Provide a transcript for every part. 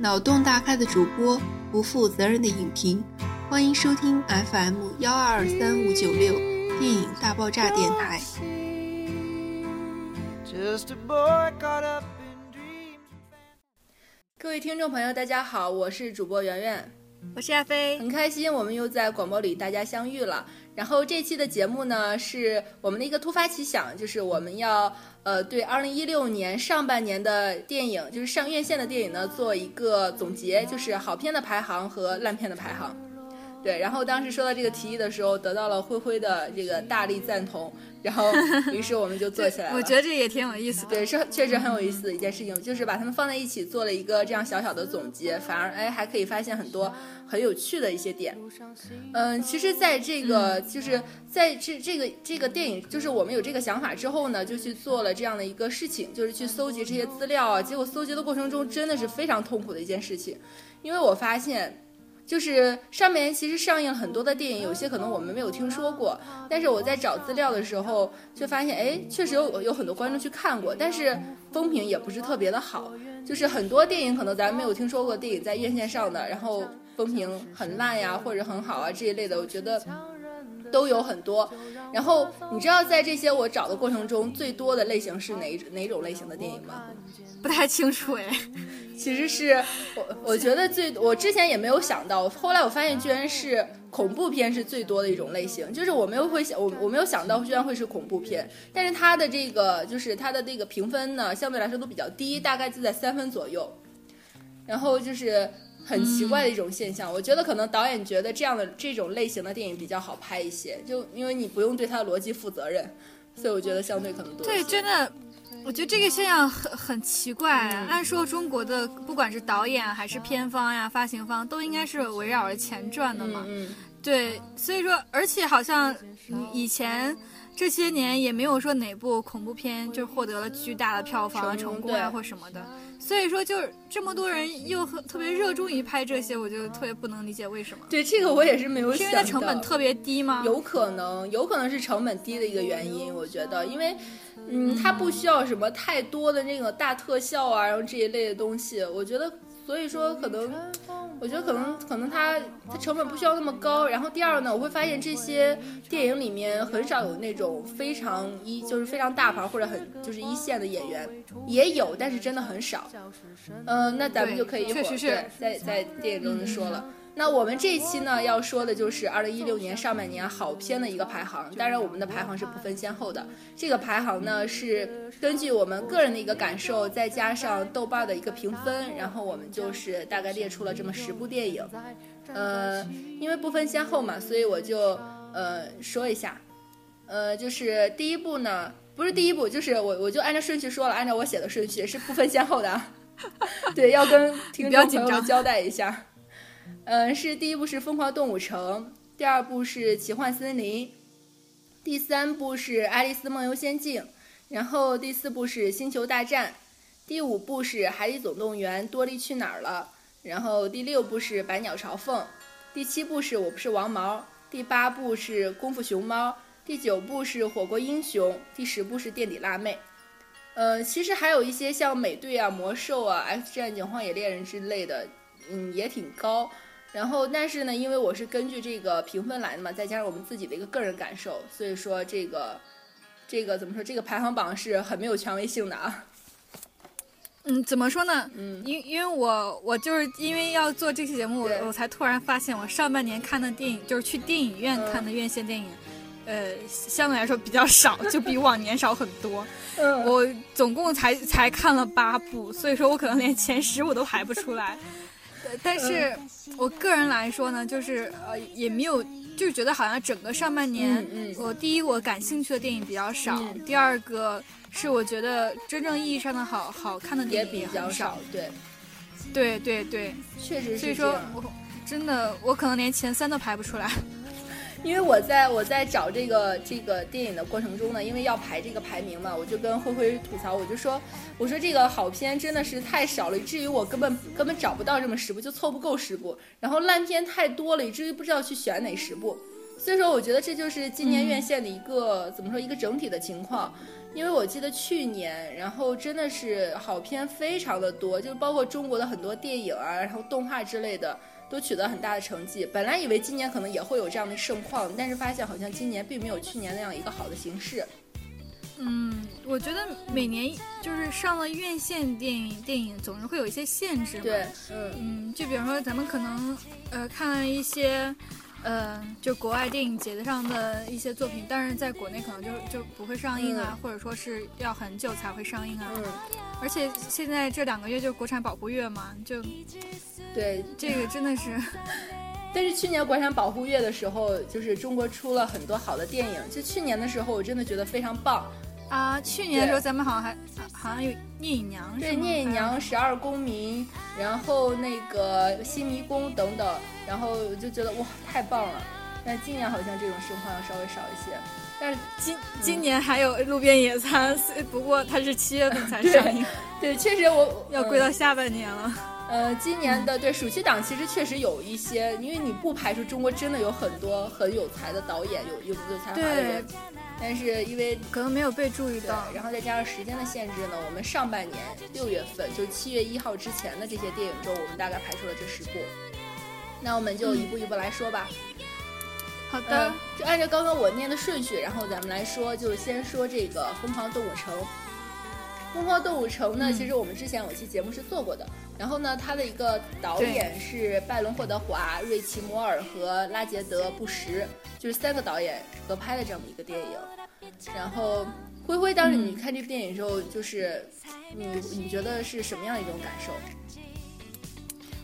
脑洞大开的主播，不负责任的影评，欢迎收听 FM 幺二二三五九六电影大爆炸电台。各位听众朋友，大家好，我是主播圆圆，我是亚飞，很开心我们又在广播里大家相遇了。然后这期的节目呢，是我们的一个突发奇想，就是我们要呃对二零一六年上半年的电影，就是上院线的电影呢做一个总结，就是好片的排行和烂片的排行。对，然后当时说到这个提议的时候，得到了灰灰的这个大力赞同，然后 于是我们就做起来了。我觉得这也挺有意思的。对，是确实很有意思的一件事情，就是把它们放在一起做了一个这样小小的总结，反而哎还可以发现很多很有趣的一些点。嗯，其实在这个就是在这这个这个电影，就是我们有这个想法之后呢，就去做了这样的一个事情，就是去搜集这些资料啊。结果搜集的过程中真的是非常痛苦的一件事情，因为我发现。就是上面其实上映很多的电影，有些可能我们没有听说过，但是我在找资料的时候却发现，哎，确实有有很多观众去看过，但是风评也不是特别的好。就是很多电影可能咱没有听说过，电影在院线上的，然后风评很烂呀，或者很好啊这一类的，我觉得都有很多。然后你知道在这些我找的过程中，最多的类型是哪哪种类型的电影吗？不太清楚哎。其实是我，我觉得最我之前也没有想到，后来我发现居然是恐怖片是最多的一种类型，就是我没有会想我我没有想到居然会是恐怖片，但是它的这个就是它的这个评分呢，相对来说都比较低，大概就在三分左右，然后就是很奇怪的一种现象。我觉得可能导演觉得这样的这种类型的电影比较好拍一些，就因为你不用对它的逻辑负责任，所以我觉得相对可能多。对，真的。我觉得这个现象很很奇怪。按说中国的不管是导演还是片方呀、发行方，都应该是围绕着钱赚的嘛。对，所以说，而且好像以前这些年也没有说哪部恐怖片就获得了巨大的票房成功啊或什么的。所以说，就是这么多人又特别热衷于拍这些，我就特别不能理解为什么。对，这个我也是没有想到。因为它成本特别低吗？有可能，有可能是成本低的一个原因。我觉得，因为。嗯，它不需要什么太多的那个大特效啊，然后这一类的东西，我觉得，所以说可能，我觉得可能可能它它成本不需要那么高。然后第二呢，我会发现这些电影里面很少有那种非常一就是非常大牌或者很就是一线的演员，也有，但是真的很少。嗯，那咱们就可以一会儿在在电影中说了。那我们这一期呢要说的就是二零一六年上半年好片的一个排行，当然我们的排行是不分先后的。这个排行呢是根据我们个人的一个感受，再加上豆瓣的一个评分，然后我们就是大概列出了这么十部电影。呃，因为不分先后嘛，所以我就呃说一下，呃，就是第一部呢不是第一部，就是我我就按照顺序说了，按照我写的顺序是不分先后的。对，要跟听众朋友们交代一下。嗯，是第一部是《疯狂动物城》，第二部是《奇幻森林》，第三部是《爱丽丝梦游仙境》，然后第四部是《星球大战》，第五部是《海底总动员》，多利去哪儿了？然后第六部是《百鸟朝凤》，第七部是我不是王毛，第八部是《功夫熊猫》，第九部是《火锅英雄》，第十部是《垫底辣妹》。嗯，其实还有一些像美队啊、魔兽啊、X 战警、荒野猎人之类的。嗯，也挺高，然后但是呢，因为我是根据这个评分来的嘛，再加上我们自己的一个个人感受，所以说这个这个怎么说，这个排行榜是很没有权威性的啊。嗯，怎么说呢？嗯，因因为我我就是因为要做这期节目，我我才突然发现，我上半年看的电影就是去电影院看的院线电影，呃，相对来说比较少，就比往年少很多。嗯，我总共才才看了八部，所以说我可能连前十我都排不出来。但是，我个人来说呢，就是呃，也没有，就是觉得好像整个上半年，我第一我感兴趣的电影比较少，第二个是我觉得真正意义上的好好看的电影也比较少，对，对对对，确实是所以说，我真的我可能连前三都排不出来。因为我在我在找这个这个电影的过程中呢，因为要排这个排名嘛，我就跟灰灰吐槽，我就说，我说这个好片真的是太少了，以至于我根本根本找不到这么十部，就凑不够十部。然后烂片太多了，以至于不知道去选哪十部。所以说，我觉得这就是今年院线的一个、怎么说一个整体的情况。因为我记得去年，然后真的是好片非常的多，就包括中国的很多电影啊，然后动画之类的，都取得很大的成绩。本来以为今年可能也会有这样的盛况，但是发现好像今年并没有去年那样一个好的形式。嗯，我觉得每年就是上了院线电影，电影总是会有一些限制嘛。对，嗯嗯，就比如说咱们可能呃看了一些。嗯，就国外电影节上的一些作品，但是在国内可能就就不会上映啊，或者说是要很久才会上映啊。嗯。而且现在这两个月就国产保护月嘛，就对这个真的是。但是去年国产保护月的时候，就是中国出了很多好的电影。就去年的时候，我真的觉得非常棒。啊，去年的时候咱们好像还好像有聂隐娘，对聂隐娘、十二公民，然后那个新迷宫等等，然后就觉得哇太棒了。但今年好像这种盛况要稍微少一些。但是今今年还有路边野餐，不过它是七月份才上映。对，确实我要归到下半年了。呃，今年的对暑期档其实确实有一些，因为你不排除中国真的有很多很有才的导演，有有有才华的人。但是因为可能没有被注意到，然后再加上时间的限制呢，我们上半年六月份就七月一号之前的这些电影中，我们大概排出了这十部。那我们就一步一步来说吧。好的，就按照刚刚我念的顺序，然后咱们来说，就先说这个《疯狂动物城》。《疯狂动物城》呢，其实我们之前有期节目是做过的。然后呢，他的一个导演是拜伦·霍德华、瑞奇·摩尔和拉杰德·布什，就是三个导演合拍的这么一个电影。然后，灰灰，当时你看这部电影的时候，就是你你觉得是什么样一种感受？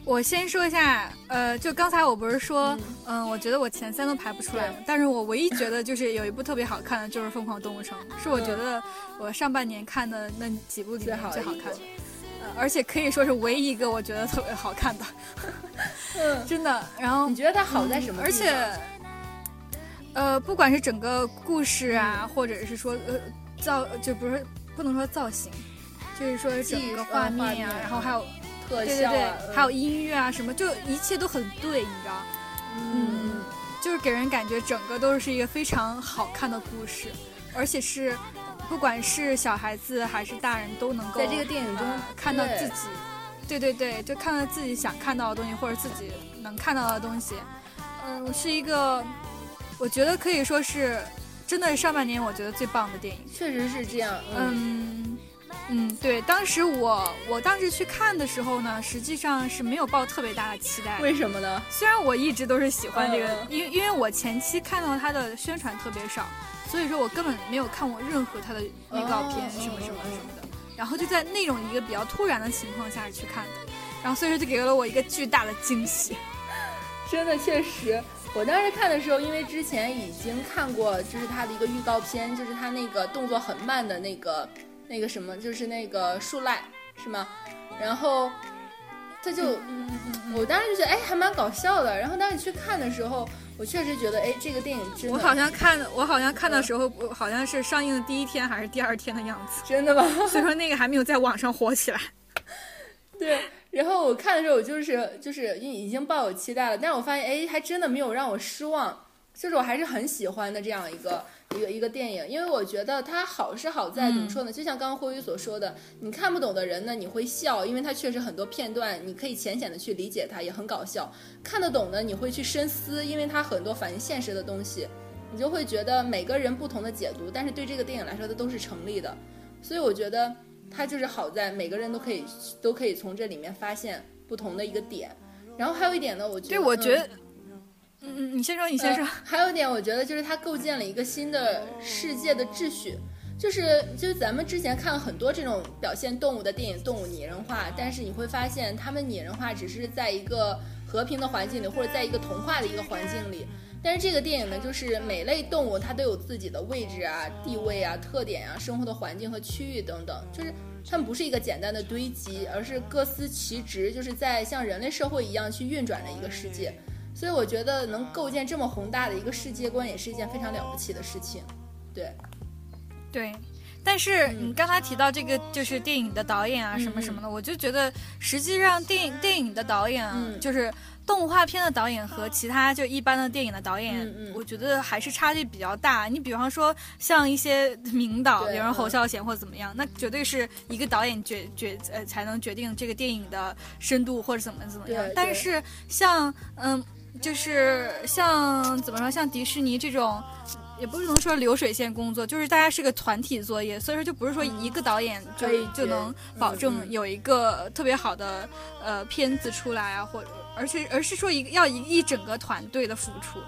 我先说一下，呃，就刚才我不是说，嗯，我觉得我前三个排不出来吗？但是我唯一觉得就是有一部特别好看的，就是《疯狂动物城》，是我觉得我上半年看的那几部里面最好看的。而且可以说是唯一一个我觉得特别好看的，嗯，真的。然后你觉得它好在什么？而且，呃，不管是整个故事啊，或者是说呃造，就不是不能说造型，就是说整个画面啊，然后还有特效，对对对，还有音乐啊什么，就一切都很对，你知道？嗯，就是给人感觉整个都是一个非常好看的故事，而且是。不管是小孩子还是大人，都能够在这个电影中看到自己，对对对，就看到自己想看到的东西，或者自己能看到的东西。嗯，是一个，我觉得可以说是，真的是上半年我觉得最棒的电影。确实是这样。嗯嗯，对，当时我我当时去看的时候呢，实际上是没有抱特别大的期待。为什么呢？虽然我一直都是喜欢这个，因为因为我前期看到它的宣传特别少。所以说我根本没有看过任何他的预告片什么什么什么的，然后就在那种一个比较突然的情况下去看的，然后所以说就给了我一个巨大的惊喜。真的确实，我当时看的时候，因为之前已经看过，就是他的一个预告片，就是他那个动作很慢的那个那个什么，就是那个树赖是吗？然后他就，我当时就觉得哎还蛮搞笑的，然后当时去看的时候。我确实觉得，哎，这个电影真……我好像看，我好像看的时候，好像是上映的第一天还是第二天的样子。真的吗？所以说那个还没有在网上火起来。对，然后我看的时候，我就是就是已已经抱有期待了，但是我发现，哎，还真的没有让我失望，就是我还是很喜欢的这样一个。一个一个电影，因为我觉得它好是好在怎么说呢？就像刚刚辉宇所说的，你看不懂的人呢，你会笑，因为它确实很多片段你可以浅显的去理解它，也很搞笑。看得懂的，你会去深思，因为它很多反映现实的东西，你就会觉得每个人不同的解读，但是对这个电影来说，它都是成立的。所以我觉得它就是好在每个人都可以都可以从这里面发现不同的一个点。然后还有一点呢，我觉得，对，我觉得。嗯嗯，你先说，你先说。还有一点，我觉得就是它构建了一个新的世界的秩序，就是就是咱们之前看了很多这种表现动物的电影，动物拟人化，但是你会发现，它们拟人化只是在一个和平的环境里，或者在一个童话的一个环境里。但是这个电影呢，就是每类动物它都有自己的位置啊、地位啊、特点啊、生活的环境和区域等等，就是它们不是一个简单的堆积，而是各司其职，就是在像人类社会一样去运转的一个世界。所以我觉得能构建这么宏大的一个世界观，也是一件非常了不起的事情。对，对。但是你刚才提到这个就是电影的导演啊什么什么的，我就觉得实际上电影电影的导演就是。动画片的导演和其他就一般的电影的导演，我觉得还是差距比较大。你比方说像一些名导，比如侯孝贤或者怎么样，那绝对是一个导演决决呃才能决定这个电影的深度或者怎么怎么样。但是像嗯，就是像怎么说，像迪士尼这种。也不能说流水线工作，就是大家是个团体作业，所以说就不是说一个导演就就能保证有一个特别好的呃片子出来啊，或者而且而是说一个要一一整个团队的付出。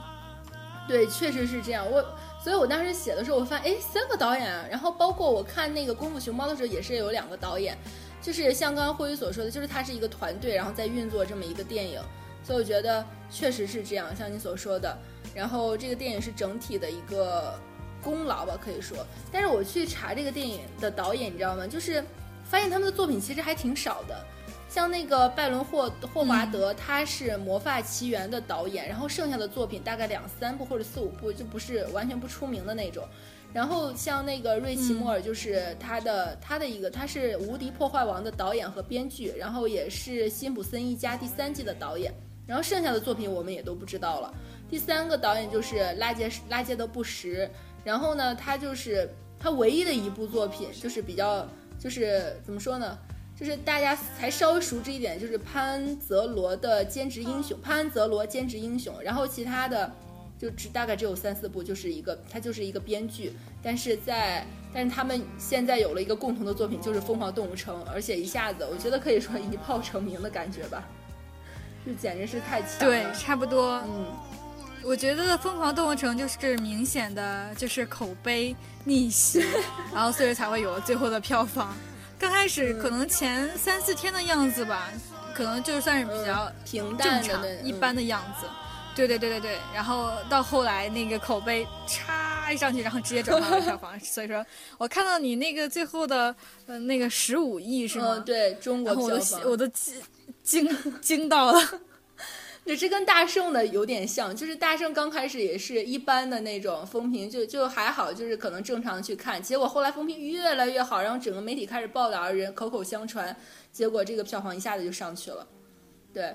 对，确实是这样。我所以，我当时写的时候，我发现哎，三个导演，然后包括我看那个《功夫熊猫》的时候，也是有两个导演，就是像刚刚霍宇所说的，就是他是一个团队，然后在运作这么一个电影，所以我觉得确实是这样，像你所说的。然后这个电影是整体的一个功劳吧，可以说。但是我去查这个电影的导演，你知道吗？就是发现他们的作品其实还挺少的。像那个拜伦霍霍华德，他是《魔法奇缘》的导演，然后剩下的作品大概两三部或者四五部，就不是完全不出名的那种。然后像那个瑞奇莫尔，就是他的他的一个，他是《无敌破坏王》的导演和编剧，然后也是《辛普森一家》第三季的导演。然后剩下的作品我们也都不知道了。第三个导演就是拉杰拉杰的布什，然后呢，他就是他唯一的一部作品，就是比较就是怎么说呢，就是大家才稍微熟知一点，就是潘泽罗的兼职英雄，潘泽罗兼职英雄，然后其他的就只大概只有三四部，就是一个他就是一个编剧，但是在但是他们现在有了一个共同的作品，就是《疯狂动物城》，而且一下子我觉得可以说一炮成名的感觉吧，就简直是太强了，对，差不多，嗯。我觉得《疯狂动物城》就是明显的，就是口碑逆袭，然后所以才会有了最后的票房。刚开始可能前三四天的样子吧，可能就算是比较平淡、正常、一般的样子。对对对对对。然后到后来那个口碑嚓一上去，然后直接转化了票房。所以说我看到你那个最后的呃那个十五亿是吗？对中国票房，我都惊惊 惊到了。对，这跟大圣的有点像，就是大圣刚开始也是一般的那种风评，就就还好，就是可能正常去看，结果后来风评越来越好，然后整个媒体开始报道，人口口相传，结果这个票房一下子就上去了。对，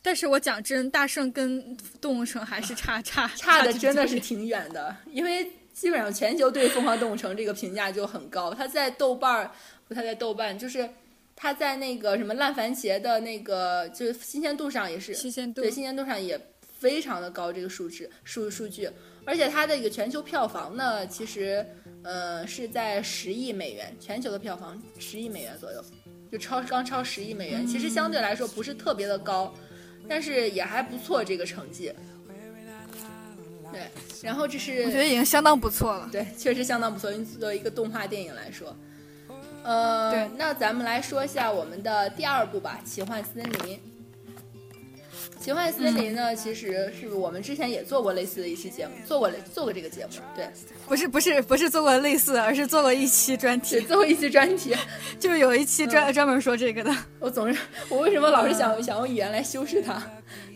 但是我讲真，大圣跟动物城还是差差差的真的是挺远的，因为基本上全球对《疯狂动物城》这个评价就很高，它在豆瓣儿，不，它在豆瓣就是。它在那个什么烂番茄的那个就是新鲜度上也是新鲜度对新鲜度上也非常的高这个数值数数据，而且它的一个全球票房呢，其实呃是在十亿美元，全球的票房十亿美元左右，就超刚超十亿美元，其实相对来说不是特别的高，但是也还不错这个成绩。对，然后这是我觉得已经相当不错了，对，确实相当不错，作为一个动画电影来说。呃，对，那咱们来说一下我们的第二部吧，《奇幻森林》。奇幻森林呢，其实是我们之前也做过类似的一期节目，做过做过这个节目。对，不是不是不是做过类似，而是做过一期专题，做过一期专题，就是有一期专专门说这个的。我总是，我为什么老是想想用语言来修饰它？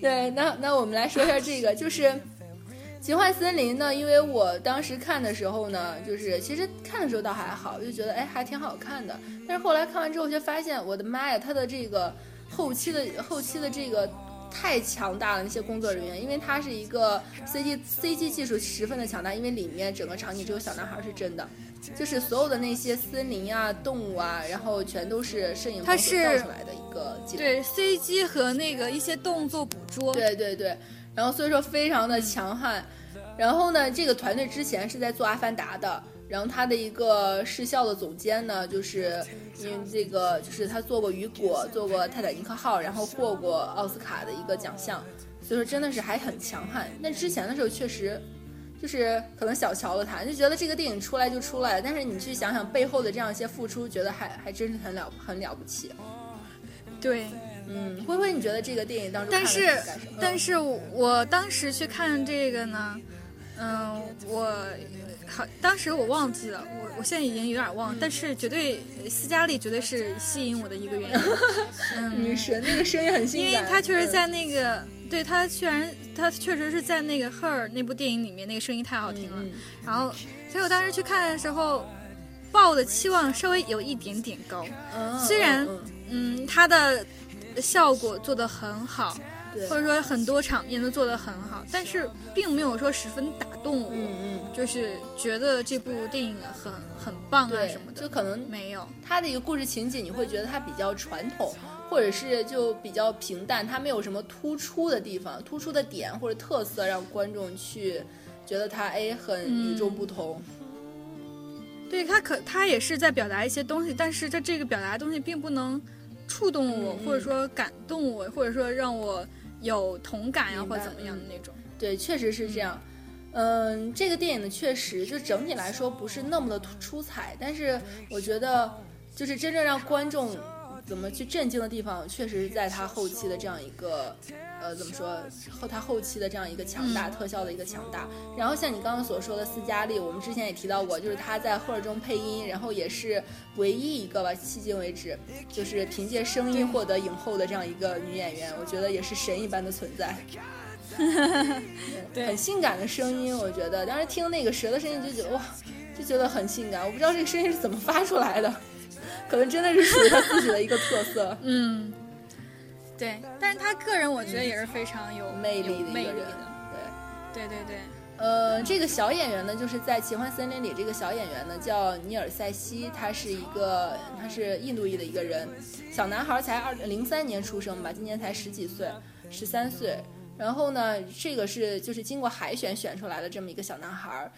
对，那那我们来说一下这个，就是。奇幻森林呢？因为我当时看的时候呢，就是其实看的时候倒还好，就觉得哎还挺好看的。但是后来看完之后，就发现我的妈呀，它的这个后期的后期的这个太强大了，那些工作人员，因为它是一个 C G C G 技术十分的强大，因为里面整个场景只有小男孩是真的，就是所有的那些森林啊、动物啊，然后全都是摄影它是造出来的一个对 C G 和那个一些动作捕捉，对对对。然后所以说非常的强悍，然后呢，这个团队之前是在做《阿凡达》的，然后他的一个视效的总监呢，就是因为这个就是他做过《雨果》，做过《泰坦尼克号》，然后获过奥斯卡的一个奖项，所以说真的是还很强悍。那之前的时候确实就是可能小瞧了他，就觉得这个电影出来就出来了，但是你去想想背后的这样一些付出，觉得还还真是很了很了不起。对。嗯，灰灰，你觉得这个电影当中，但是，但是我当时去看这个呢，嗯，我好，当时我忘记了，我我现在已经有点忘，但是绝对斯嘉丽绝对是吸引我的一个原因。嗯，女神那个声音很性感，因为她确实在那个，对她居然她确实是在那个《Her》那部电影里面，那个声音太好听了。然后，所以我当时去看的时候。抱的期望稍微有一点点高。嗯，虽然嗯嗯，它的效果做得很好，或者说很多场面都做得很好，但是并没有说十分打动我，嗯嗯，就是觉得这部电影很很棒啊什么，的，就可能没有。它的一个故事情节，你会觉得它比较传统，或者是就比较平淡，它没有什么突出的地方、突出的点或者特色，让观众去觉得它哎很与众不同。对他可他也是在表达一些东西，但是他这个表达的东西并不能触动我，或者说感动我，或者说让我有同感呀，明白或者怎么样的那种。对，确实是这样。嗯，这个电影呢，确实就整体来说不是那么的出彩，但是我觉得就是真正让观众怎么去震惊的地方，确实是在他后期的这样一个呃怎么说后他后期的这样一个强大、嗯特效的一个强大。然后像你刚刚所说的斯嘉丽，我们之前也提到过，就是她在《赫尔》中配音，然后也是唯一一个吧，迄今为止就是凭借声音获得影后的这样一个女演员，我觉得也是神一般的存在。对很性感的声音，我觉得当时听那个蛇的声音就觉得哇，就觉得很性感。我不知道这个声音是怎么发出来的，可能真的是属于他自己的一个特色。嗯，对，但是他个人我觉得也是非常有魅力的一个人对。对对对，呃，这个小演员呢，就是在《奇幻森林》里，这个小演员呢叫尼尔塞西，他是一个他是印度裔的一个人，小男孩才二零三年出生吧，今年才十几岁，十三岁。然后呢，这个是就是经过海选选出来的这么一个小男孩儿。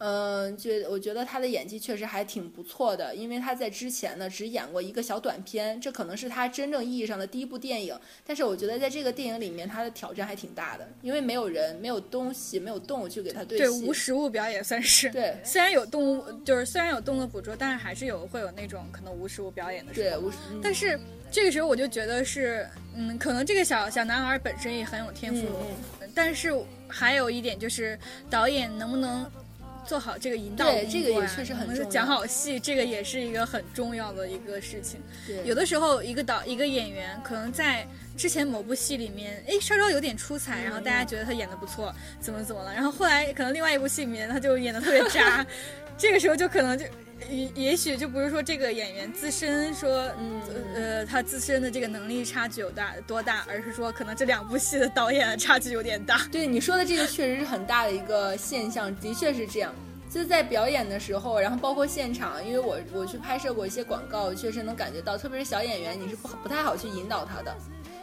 嗯，觉我觉得他的演技确实还挺不错的，因为他在之前呢只演过一个小短片，这可能是他真正意义上的第一部电影。但是我觉得在这个电影里面，他的挑战还挺大的，因为没有人、没有东西、没有动物去给他对对。无实物表演算是。对虽然有动物，就是虽然有动作捕捉，但是还是有会有那种可能无实物表演的时候。对，无嗯但是这个时候我就觉得是，嗯，可能这个小小男孩本身也很有天赋，嗯但是还有一点就是导演能不能做好这个引导对工作这个也呀确实很重要能不能讲好戏，这个也是一个很重要的一个事情。对有的时候一个导一个演员可能在之前某部戏里面，哎，稍稍有点出彩，然后大家觉得他演的不错，怎么怎么了，然后后来可能另外一部戏里面他就演的特别渣，这个时候就可能就。也也许就不是说这个演员自身说，嗯呃，他自身的这个能力差距有大多大，而是说可能这两部戏的导演差距有点大。对你说的这个确实是很大的一个现象，的确是这样。就在表演的时候，然后包括现场，因为我我去拍摄过一些广告，确实能感觉到，特别是小演员，你是不不太好去引导他的。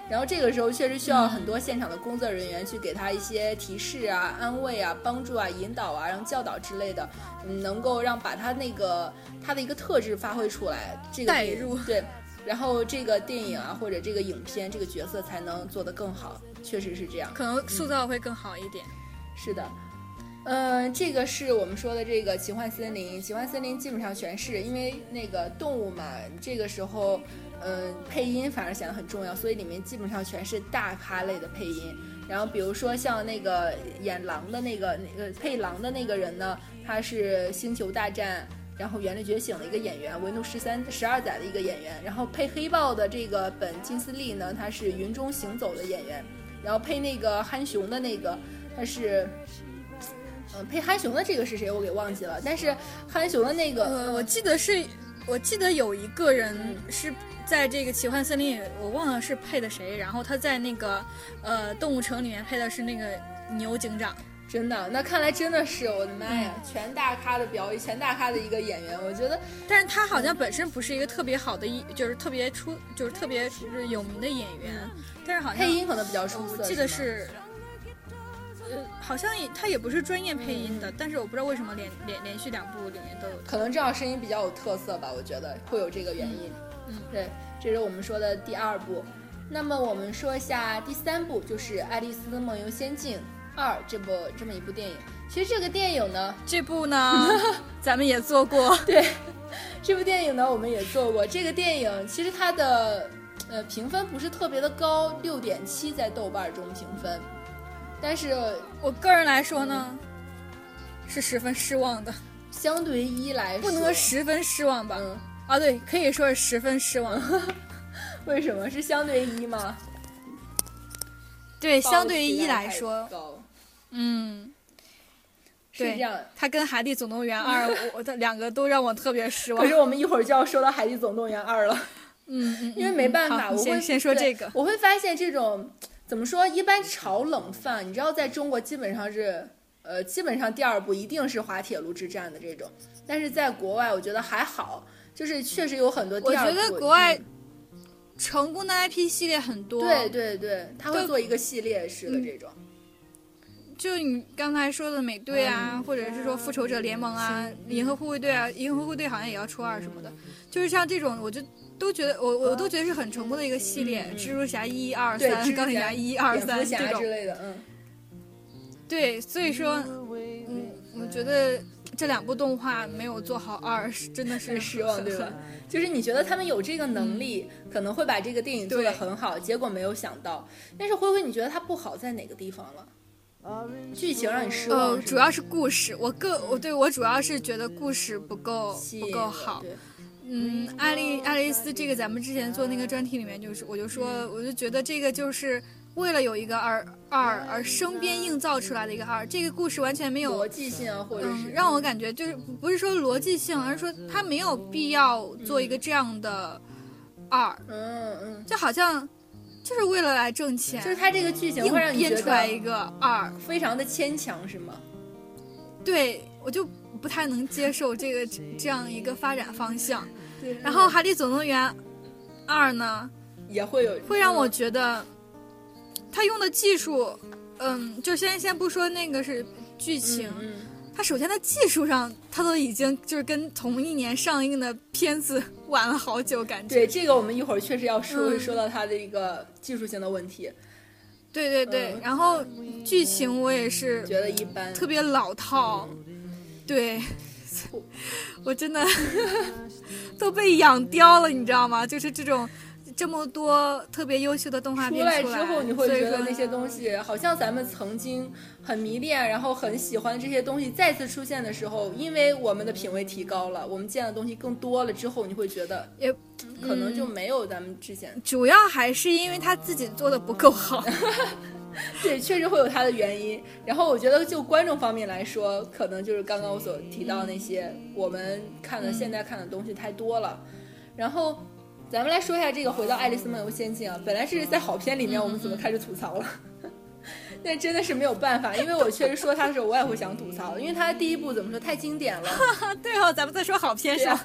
然后这个时候确实需要很多现场的工作人员去给他一些提示啊、安慰啊、帮助啊、引导啊，然后教导之类的，嗯，能够让把他那个他的一个特质发挥出来，这个电带入对，然后这个电影啊或者这个影片这个角色才能做得更好，确实是这样。可能塑造会更好一点。是的，嗯、这个是我们说的这个奇幻森林。奇幻森林基本上全是因为那个动物嘛，这个时候，嗯、配音反而显得很重要，所以里面基本上全是大咖类的配音。然后比如说像那个演狼的那个那个配狼的那个人呢，他是《星球大战》。然后《原力觉醒》的一个演员，《维怒十三十二载》的一个演员，然后配黑豹的这个本金斯利呢，他是《云中行走》的演员，然后配那个憨熊的那个，他是嗯，配憨熊的这个是谁？我给忘记了。但是憨熊的那个，呃，我记得是，我记得有一个人是在这个奇幻森林里，我忘了是配的谁，然后他在那个呃动物城里面配的是那个牛警长。真的，那看来真的是我的妈呀，全大咖的表演，全大咖的一个演员。我觉得，但是他好像本身不是一个特别好的一，就是特别出，就是特别就是有名的演员，但是好像配音可能比较出色。我记得是，呃，好像也他也不是专业配音的，但是我不知道为什么连连连续两部里面都有。可能正好声音比较有特色吧，我觉得会有这个原因。嗯对，这是我们说的第二部。那么我们说一下第三部，就是《爱丽丝梦游仙境二》这部这么一部电影。其实这个电影呢，这部呢，咱们也做过。对，这部电影呢，我们也做过。这个电影其实它的呃评分不是特别的高，六点七在豆瓣中评分，但是我个人来说呢，是十分失望的，相对于一来说，不能说十分失望吧？嗯，啊，对，可以说是十分失望。为什么是相对于一吗？对，相对于一来说，嗯，是这样。他跟《海底总动员二》，我的两个都让我特别失望。可是我们一会儿就要说到《海底总动员二》了。嗯嗯。因为没办法，我会先说这个。我会发现这种怎么说，一般炒冷饭，你知道，在中国基本上是，呃，基本上第二部一定是滑铁卢之战的这种。但是在国外，我觉得还好，就是确实有很多。我觉得国外成功的 IP 系列很多。对对对，他会做一个系列式的这种。就你刚才说的美队啊，或者是说复仇者联盟啊，银河护卫队啊，银河护卫队好像也要出二什么的，就是像这种，我就都觉得我我都觉得是很成功的一个系列，蜘蛛侠一二三，钢铁侠一二三这种之类的，嗯，对，所以说，嗯，我觉得这两部动画没有做好二，是真的是失望，对吧？就是你觉得他们有这个能力，可能会把这个电影做得很好，结果没有想到。但是灰灰，你觉得它不好在哪个地方了？剧情让你失望？呃，主要是故事。我个我对我主要是觉得故事不够不够好。嗯，爱丽爱丽丝这个咱们之前做那个专题里面就是，我就说我就觉得这个就是为了有一个二二而生编硬造出来的一个二，这个故事完全没有逻辑性啊，或者是让我感觉就是不是说逻辑性，而是说他没有必要做一个这样的二。嗯嗯，就好像。就是为了来挣钱，就是他这个剧情会让你编出来一个二，非常的牵强，是吗？对，我就不太能接受这个这样一个发展方向。对，然后《海底总动员二》呢，也会有，会让我觉得他用的技术，嗯，就先先不说那个是剧情。他首先在技术上，他都已经就是跟同一年上映的片子晚了好久，感觉。对这个，我们一会儿确实要说说到他的一个技术性的问题。对对对，然后剧情我也是觉得一般，特别老套。对，我真的 都被养刁了，你知道吗？就是这种。这么多特别优秀的动画片出来之后，你会觉得那些东西好像咱们曾经很迷恋，然后很喜欢这些东西再次出现的时候，因为我们的品味提高了，我们见的东西更多了之后，你会觉得也可能就没有咱们之前。主要还是因为他自己做的不够好，对，确实会有他的原因。然后我觉得就观众方面来说，可能就是刚刚我所提到那些我们看的现在看的东西太多了，然后。咱们来说一下这个，回到《爱丽丝梦游仙境》啊，本来是在好片里面，我们怎么开始吐槽了？但真的是没有办法，因为我确实说他的时候，我也会想吐槽，因为他第一部怎么说太经典了。对哦，咱们再说好片上，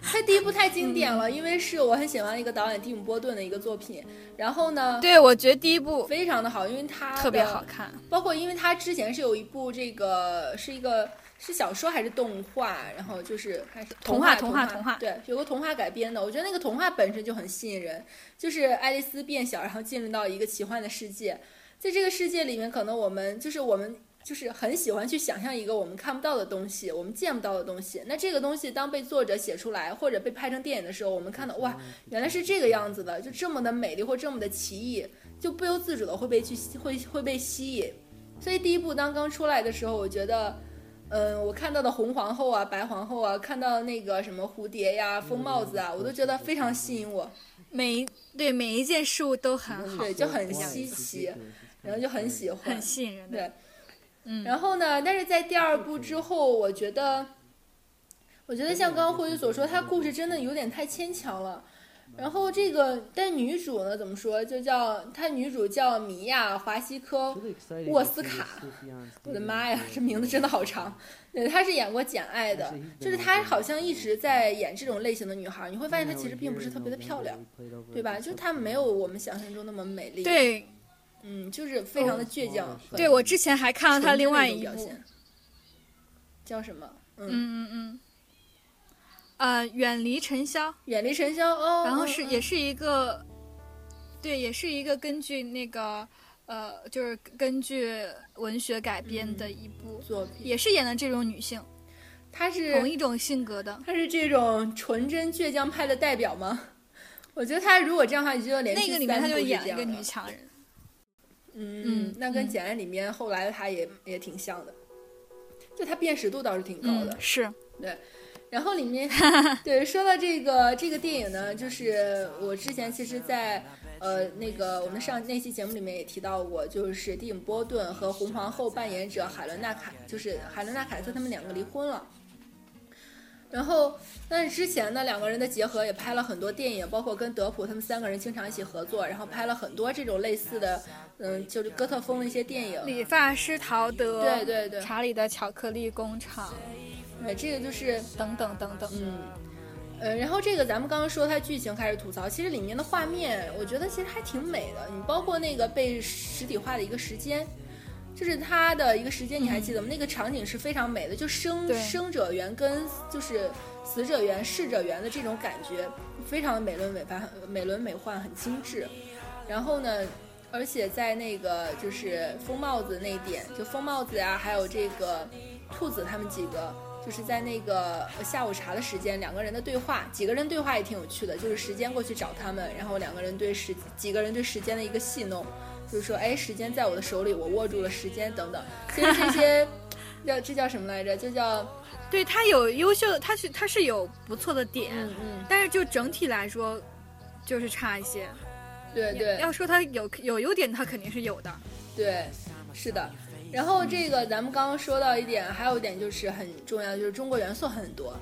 他第一部太经典了，因为是我很喜欢的一个导演蒂姆·波顿的一个作品。然后呢，对我觉得第一部非常的好，因为它特别好看，包括因为它之前是有一部这个是一个。是小说还是动画？然后就是还是童话，童话，童话。对，有个童话改编的，我觉得那个童话本身就很吸引人。就是爱丽丝变小，然后进入到一个奇幻的世界，在这个世界里面，可能我们就是我们就是很喜欢去想象一个我们看不到的东西，我们见不到的东西。那这个东西当被作者写出来或者被拍成电影的时候，我们看到哇，原来是这个样子的，就这么的美丽或这么的奇异，就不由自主的会被去会会被吸引。所以第一部当刚出来的时候，我觉得。嗯，我看到的红皇后啊，白皇后啊，看到那个什么蝴蝶呀、风帽子啊，我都觉得非常吸引我。每一对每一件事物都很好，对，就很稀奇，然后就很喜欢，很吸引人。对，嗯。然后呢？但是在第二部之后，我觉得，我觉得像刚刚辉宇所说，他故事真的有点太牵强了。然后这个，但女主呢？怎么说？就叫她女主叫米娅·华西科沃斯卡。我的妈呀，这名字真的好长。对，她是演过《简爱》的，就是她好像一直在演这种类型的女孩。你会发现她其实并不是特别的漂亮，对吧？就她没有我们想象中那么美丽。对，嗯，就是非常的倔强。对我之前还看了她另外一部，叫什么？嗯嗯嗯。呃，远离尘嚣，远离尘嚣哦。然后是也是一个，对，也是一个根据那个呃，就是根据文学改编的一部作品，也是演的这种女性，她是同一种性格的，她是这种纯真倔强派的代表吗？我觉得她如果这样的话，你就连那个里面她就演了一个女强人，嗯，那跟《简爱》里面后来的她也也挺像的，就她辨识度倒是挺高的，是。对。然后里面 对说到这个这个电影呢，就是我之前其实，在呃那个我们上那期节目里面也提到过，就是蒂姆·波顿和红皇后扮演者海伦娜凯，就是海伦娜凯特他们两个离婚了。然后，但是之前呢，两个人的结合也拍了很多电影，包括跟德普他们三个人经常一起合作，然后拍了很多这种类似的，嗯，就是哥特风的一些电影，《理发师陶德》，对对对，《查理的巧克力工厂》。对，这个就是等等等等，嗯，呃，然后这个咱们刚刚说它剧情开始吐槽，其实里面的画面，我觉得其实还挺美的。你包括那个被实体化的一个时间，就是它的一个时间，你还记得吗？那个场景是非常美的，就生生者缘跟就是死者缘、逝者缘的这种感觉，非常的美轮美奂、美轮美奂，很精致。然后呢，而且在那个就是疯帽子那点，就疯帽子呀，还有这个兔子他们几个。就是在那个下午茶的时间，两个人的对话，几个人对话也挺有趣的。就是时间过去找他们，然后两个人对时几个人对时间的一个戏弄，就是说，哎，时间在我的手里，我握住了时间等等。其实这些 叫这叫什么来着？就叫 对他有优秀，他是他是有不错的点，嗯嗯，但是就整体来说就是差一些。对对，要说他有有优点，他肯定是有的。对，是的。然后这个咱们刚刚说到一点，还有一点就是很重要，就是中国元素很多，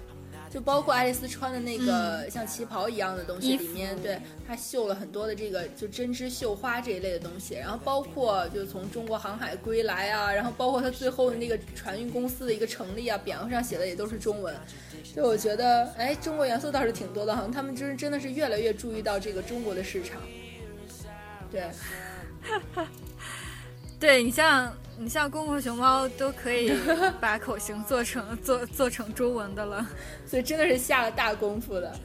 就包括爱丽丝穿的那个像旗袍一样的东西，里面对她绣了很多的这个就针织绣花这一类的东西。然后包括就从中国航海归来啊，然后包括她最后的那个船运公司的一个成立啊，匾额上写的也都是中文。就我觉得，哎，中国元素倒是挺多的，好像他们就是真的是越来越注意到这个中国的市场。对，对你像。你像功夫熊猫都可以把口型做成做做成中文的了，所以真的是下了大功夫的。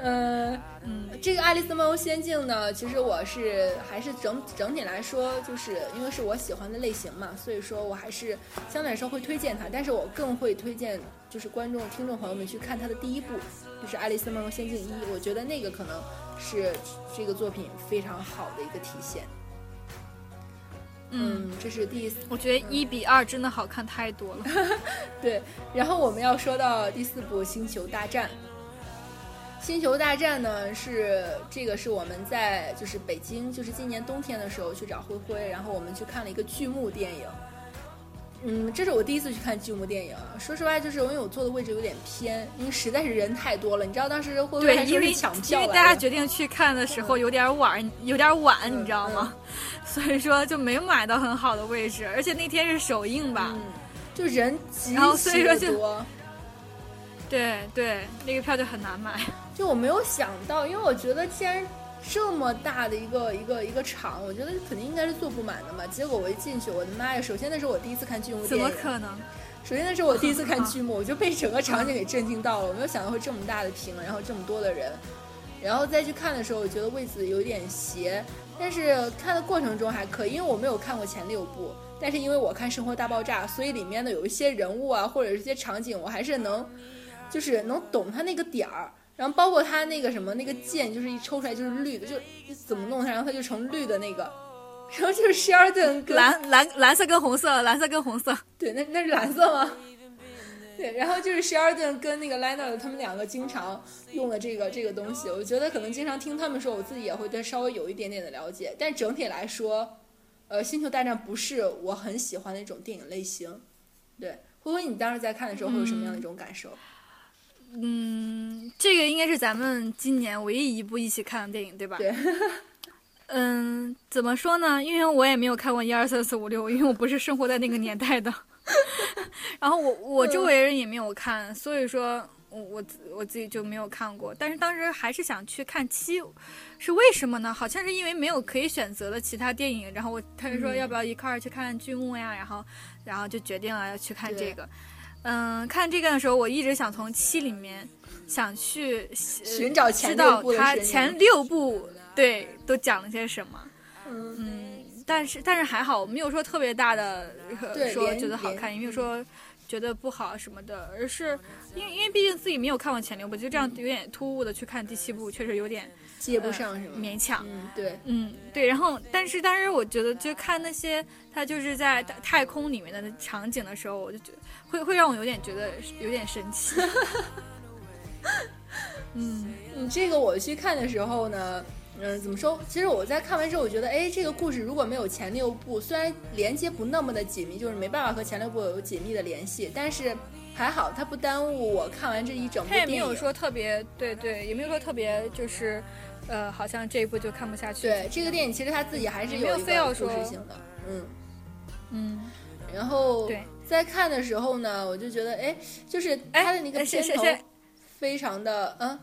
嗯嗯，这个《爱丽丝梦游仙境》呢，其实我是还是整整体来说，就是因为是我喜欢的类型嘛，所以说我还是相对来说会推荐它。但是我更会推荐就是观众听众朋友们去看它的第一部，就是《爱丽丝梦游仙境一》，我觉得那个可能是这个作品非常好的一个体现。嗯，这是第，我觉得一比二真的好看太多了。对，然后我们要说到第四部《星球大战》。《星球大战》呢是这个是我们在就是北京，就是今年冬天的时候去找灰灰，然后我们去看了一个剧目电影。嗯，这是我第一次去看剧目电影。说实话，就是因为我坐的位置有点偏，因为实在是人太多了。你知道当时会不会因为抢票？因为大家决定去看的时候有点晚，有点晚，你知道吗？所以说就没买到很好的位置，而且那天是首映吧，就人极其多。对对，那个票就很难买。就我没有想到，因为我觉得既然。这么大的一个一个一个场，我觉得肯定应该是坐不满的嘛。结果我一进去，我的妈呀！首先那是我第一次看剧目电影，怎么可能？首先那是我第一次看剧目，我就被整个场景给震惊到了。我没有想到会这么大的屏，然后这么多的人，然后再去看的时候，我觉得位子有点斜，但是看的过程中还可以，因为我没有看过前六部，但是因为我看《生活大爆炸》，所以里面的有一些人物啊，或者是一些场景，我还是能，就是能懂他那个点儿。然后包括他那个什么那个剑，就是一抽出来就是绿的，就怎么弄它，然后它就成绿的那个。然后就是希尔顿蓝蓝蓝色跟红色，蓝色跟红色。对，那那是蓝色吗？对，然后就是 Sheldon 跟那个莱纳他们两个经常用的这个这个东西，我觉得可能经常听他们说，我自己也会对稍微有一点点的了解。但整体来说，呃，星球大战不是我很喜欢的一种电影类型。对，灰灰，你当时在看的时候会有什么样的一种感受？嗯，这个应该是咱们今年唯一一部一起看的电影，对吧？对。嗯，怎么说呢？因为我也没有看过一二三四五六，因为我不是生活在那个年代的。然后我我周围人也没有看，所以说我我我自己就没有看过。但是当时还是想去看七，是为什么呢？好像是因为没有可以选择的其他电影，然后我他就说要不要一块儿去看剧目呀？然后然后就决定了要去看这个。嗯，看这个的时候，我一直想从七里面想去寻找前六部他前六部对都讲了些什么。嗯，但是但是还好，没有说特别大的说觉得好看，也没有说觉得不好什么的，而是因为因为毕竟自己没有看过前六部，就这样有点突兀的去看第七部，确实有点接不上，是吗？勉强。嗯，对，嗯对。然后，但是但是我觉得，就看那些他就是在太空里面的场景的时候，我就觉得会会让我有点觉得有点生气。嗯，你这个我去看的时候呢，嗯，怎么说？其实我在看完之后，我觉得，哎，这个故事如果没有前六部，虽然连接不那么的紧密，就是没办法和前六部有紧密的联系，但是还好，它不耽误我看完这一整部电影。它也没有说特别，对对，也没有说特别，就是，呃，好像这一部就看不下去。对，这个电影其实他自己还是有一个故事性的，嗯嗯。然后对，在看的时候呢，我就觉得，哎，就是他的那个片头。非常的嗯，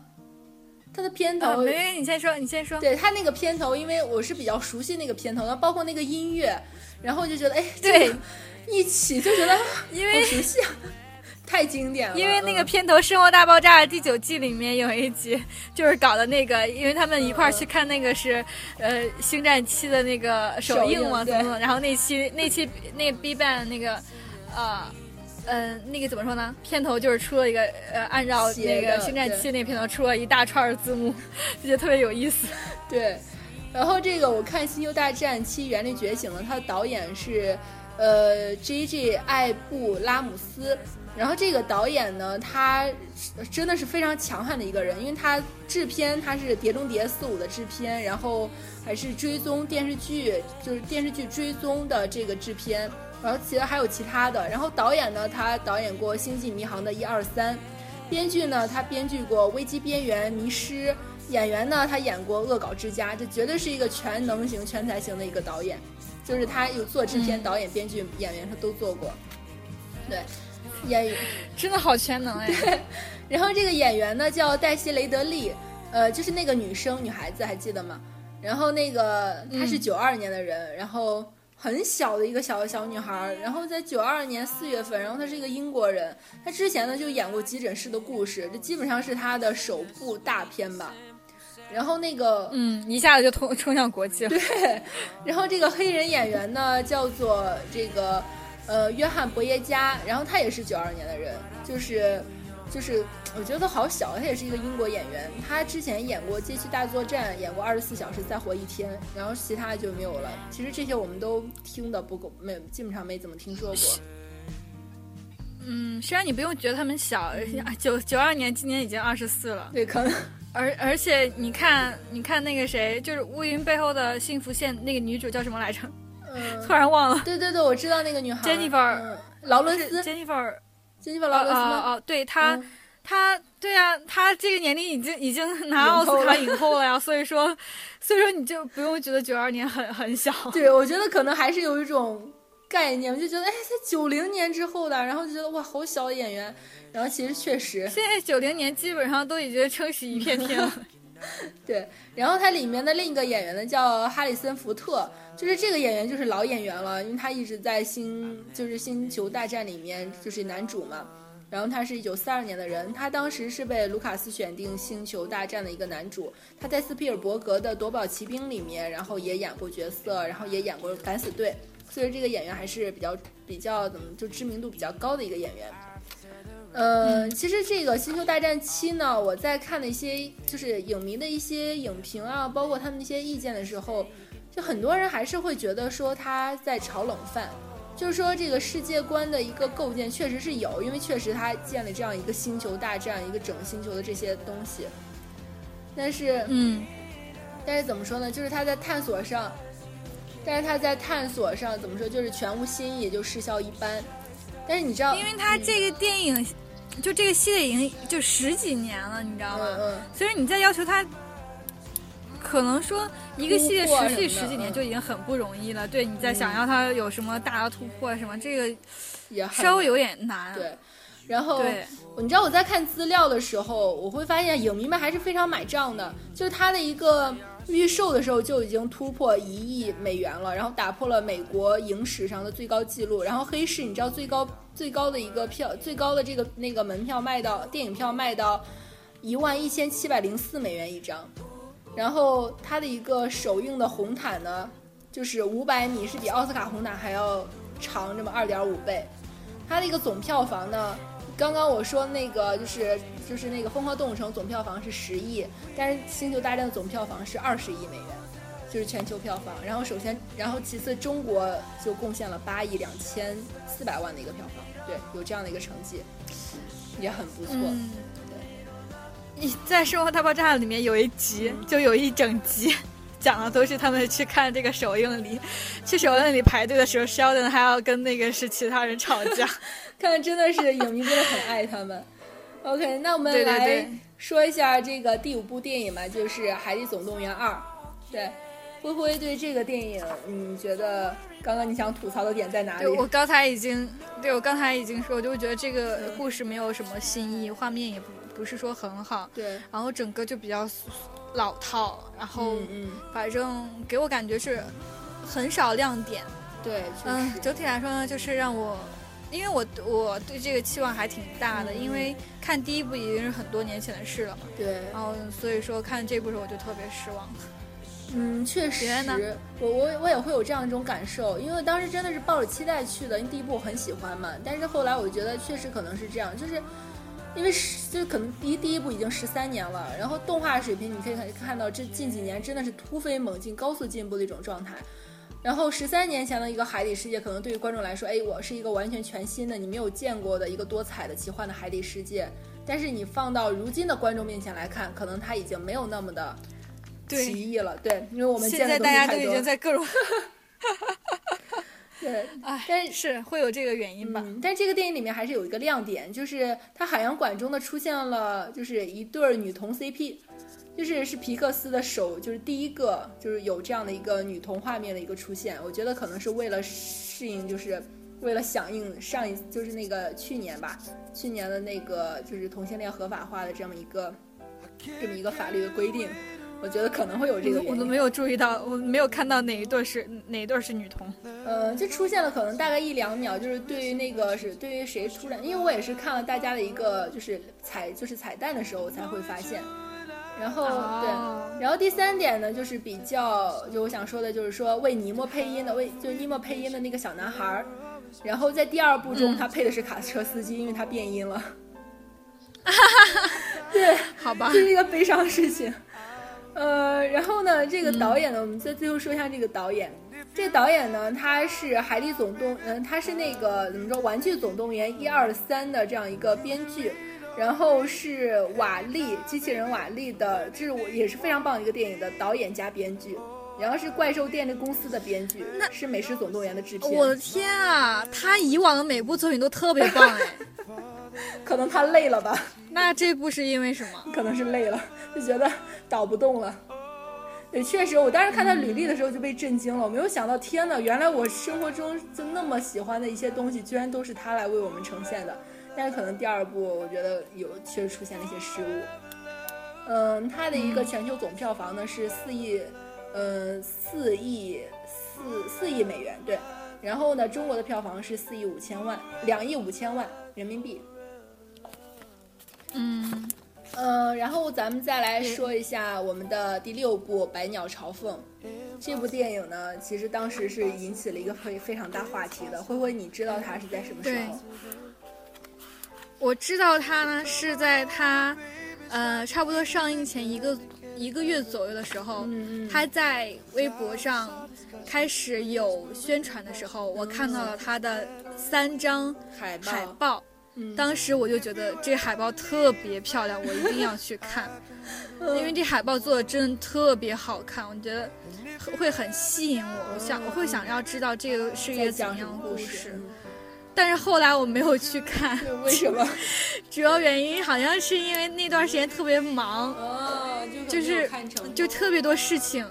他的片头，没，你先说，你先说。对他那个片头，因为我是比较熟悉那个片头，然后包括那个音乐，然后就觉得哎，对，一起就觉得因为熟悉啊，太经典了。因为那个片头《生活大爆炸》第九季里面有一集，就是搞的那个，因为他们一块儿去看那个是呃《星战七》的那个首映嘛，怎么怎么，然后那期那期那 B 站那个呃。嗯，那个怎么说呢？片头就是出了一个呃，按照那个《星战七》那片头出了一大串的字幕，就觉得特别有意思。对，然后这个我看《星球大战七：原力觉醒》了，它的导演是呃 J.J. 艾布拉姆斯。然后这个导演呢，他真的是非常强悍的一个人，因为他制片他是《碟中谍四五》的制片，然后还是追踪电视剧，就是电视剧追踪的这个制片。然后其实还有其他的，然后导演呢，他导演过《星际迷航》的一二三，编剧呢，他编剧过《危机边缘》《迷失》，演员呢，他演过《恶搞之家》，这绝对是一个全能型、全才型的一个导演，就是他有做制片、导演、编剧、演员，他都做过。对，演员 真的好全能哎。对，然后这个演员呢叫黛西·雷德利，呃，就是那个女生、女孩子，还记得吗？然后那个她是九二年的人，然后。很小的一个小小女孩，然后在九二年四月份，然后她是一个英国人，她之前呢就演过《急诊室的故事》，这基本上是她的首部大片吧。然后那个，嗯，一下子就冲冲向国际了。对，然后这个黑人演员呢叫做这个呃约翰伯耶加，然后他也是九二年的人，就是。就是我觉得他好小，他也是一个英国演员。他之前演过《街区大作战》，演过《二十四小时再活一天》，然后其他就没有了。其实这些我们都听的不够，没基本上没怎么听说过。嗯，虽然你不用觉得他们小，九九二年，今年已经二十四了。对，可能。而而且你看，你看那个谁，就是《乌云背后的幸福线》那个女主叫什么来着？嗯，突然忘了。对对对，我知道那个女孩。Jennifer，劳伦斯。Jennifer。杰尼弗劳伦斯对他，他对啊，他这个年龄已经已经拿奥斯卡影后了呀，所以说，所以说你就不用觉得九二年很很小。对，我觉得可能还是有一种概念，我就觉得哎，他九零年之后的，然后就觉得哇，好小的演员，然后其实确实，现在九零年基本上都已经撑起一片天了。对，然后它里面的另一个演员呢叫哈里森福特。就是这个演员就是老演员了，因为他一直在星就是星球大战里面就是男主嘛。然后他是一九四二年的人，他当时是被卢卡斯选定星球大战的一个男主。他在斯皮尔伯格的夺宝奇兵里面，然后也演过角色，然后也演过敢死队，所以这个演员还是比较比较怎么就知名度比较高的一个演员。呃，其实这个星球大战七呢，我在看的一些就是影迷的一些影评啊，包括他们一些意见的时候。就很多人还是会觉得说他在炒冷饭，就是说这个世界观的一个构建确实是有，因为确实他建了这样一个星球大战，一个整星球的这些东西。但是，嗯，但是怎么说呢？就是他在探索上，但是他在探索上怎么说？就是全无新意，就视效一般。但是你知道，因为他这个电影，就这个系列已经就十几年了，你知道吗？嗯。所以你再要求他。可能说一个系列持续十几年就已经很不容易了，对你再想要他有什么大的突破什么，这个也稍微有点难。对，然后你知道我在看资料的时候，我会发现影迷们还是非常买账的，就是他的一个预售的时候就已经突破一亿美元了，然后打破了美国影史上的最高纪录。然后黑市你知道最高最高的一个票最高的这个那个门票卖到电影票卖到一万一千七百零四美元一张。然后它的一个首映的红毯呢，就是五百米，是比奥斯卡红毯还要长这么二点五倍。它的一个总票房呢，刚刚我说那个就是就是那个《疯狂动物城》总票房是十亿，但是《星球大战》的总票房是二十亿美元，就是全球票房。然后首先，然后其次，中国就贡献了八亿两千四百万的一个票房，对，有这样的一个成绩，也很不错。对，你在《生活大爆炸》里面有一集，就有一整集。讲的都是他们去看这个首映礼，去首映礼排队的时候，Sheldon 还要跟那个是其他人吵架，看真的是影迷真的很爱他们。OK，那我们来说一下这个第五部电影吧，就是《海底总动员二》。对，灰灰对这个电影，你觉得刚刚你想吐槽的点在哪里？我刚才已经，对我刚才已经说，我就觉得这个故事没有什么新意，画面也不不是说很好，对，然后整个就比较。老套，然后反正给我感觉是很少亮点。对，嗯，整体来说呢，就是让我，因为我我对这个期望还挺大的，因为看第一部已经是很多年前的事了嘛。对，然后所以说看这部时候我就特别失望。嗯，确实，我我我也会有这样一种感受，因为当时真的是抱着期待去的，因为第一部我很喜欢嘛。但是后来我觉得确实可能是这样，就是。因为是就是可能第第一部已经十三年了，然后动画水平你可以看看到这近几年真的是突飞猛进、高速进步的一种状态。然后十三年前的一个海底世界，可能对于观众来说，哎，我是一个完全全新的、你没有见过的一个多彩的奇幻的海底世界。但是你放到如今的观众面前来看，可能它已经没有那么的奇异了。对，因为我们现在大家都已经在各种。对，但是会有这个原因吧？但这个电影里面还是有一个亮点，就是它海洋馆中呢出现了，就是一对女童 CP，就是是皮克斯的手，就是第一个就是有这样的一个女童画面的一个出现。我觉得可能是为了适应，就是为了响应上一就是那个去年吧，去年的那个就是同性恋合法化的这么一个这么一个法律的规定。我觉得可能会有这个，我都没有注意到，我没有看到哪一对是哪一对是女童。呃，就出现了可能大概一两秒，就是对于那个是对于谁突然，因为我也是看了大家的一个就是彩就是彩蛋的时候我才会发现。然后对，然后第三点呢，就是比较就我想说的就是说为尼莫配音的为就尼莫配音的那个小男孩儿，然后在第二部中他配的是卡车司机，因为他变音了。哈哈哈，对，好吧，这是一个悲伤的事情。呃，然后呢，这个导演呢，我们再最后说一下这个导演。这个导演呢，他是《海底总动》嗯，他是那个怎么说，《玩具总动员》一二三的这样一个编剧，然后是瓦力机器人瓦力的，这是我也是非常棒的一个电影的导演加编剧，然后是怪兽电力公司的编剧，那是《美食总动员》的制片。我的天啊，他以往的每部作品都特别棒哎，可能他累了吧？那这部是因为什么？可能是累了，就觉得。导不动了，也，确实，我当时看他履历的时候就被震惊了。我没有想到，天呐，原来我生活中就那么喜欢的一些东西，居然都是他来为我们呈现的。但是可能第二部，我觉得有确实出现了一些失误。嗯，它的一个全球总票房呢是四亿，嗯，四亿四四亿美元，对。然后呢，中国的票房是四亿五千万，两亿五千万人民币。嗯。嗯，然后咱们再来说一下我们的第六部《百鸟朝凤》。这部电影呢，其实当时是引起了一个非非常大话题的。灰灰，你知道它是在什么时候？我知道他呢是在他，呃，差不多上映前一个一个月左右的时候，他在微博上开始有宣传的时候，我看到了他的三张海报。当时我就觉得这海报特别漂亮，我一定要去看，因为这海报做的真的特别好看，我觉得会很吸引我。我想我会想要知道这个是一个怎样的故事，但是后来我没有去看，为什么？主要原因好像是因为那段时间特别忙，哦就是就特别多事情。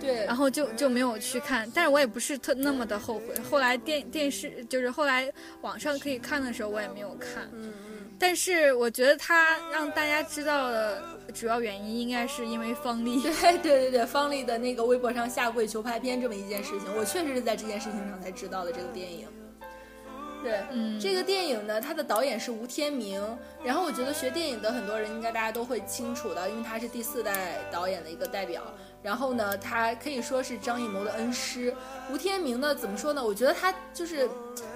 对，然后就就没有去看，但是我也不是特那么的后悔。后来电电视就是后来网上可以看的时候，我也没有看。嗯嗯。但是我觉得他让大家知道的主要原因，应该是因为方丽。对对对对，方丽的那个微博上下跪求拍片这么一件事情，我确实是在这件事情上才知道的这个电影。对，嗯，这个电影呢，它的导演是吴天明。然后我觉得学电影的很多人应该大家都会清楚的，因为他是第四代导演的一个代表。然后呢，他可以说是张艺谋的恩师。吴天明呢，怎么说呢？我觉得他就是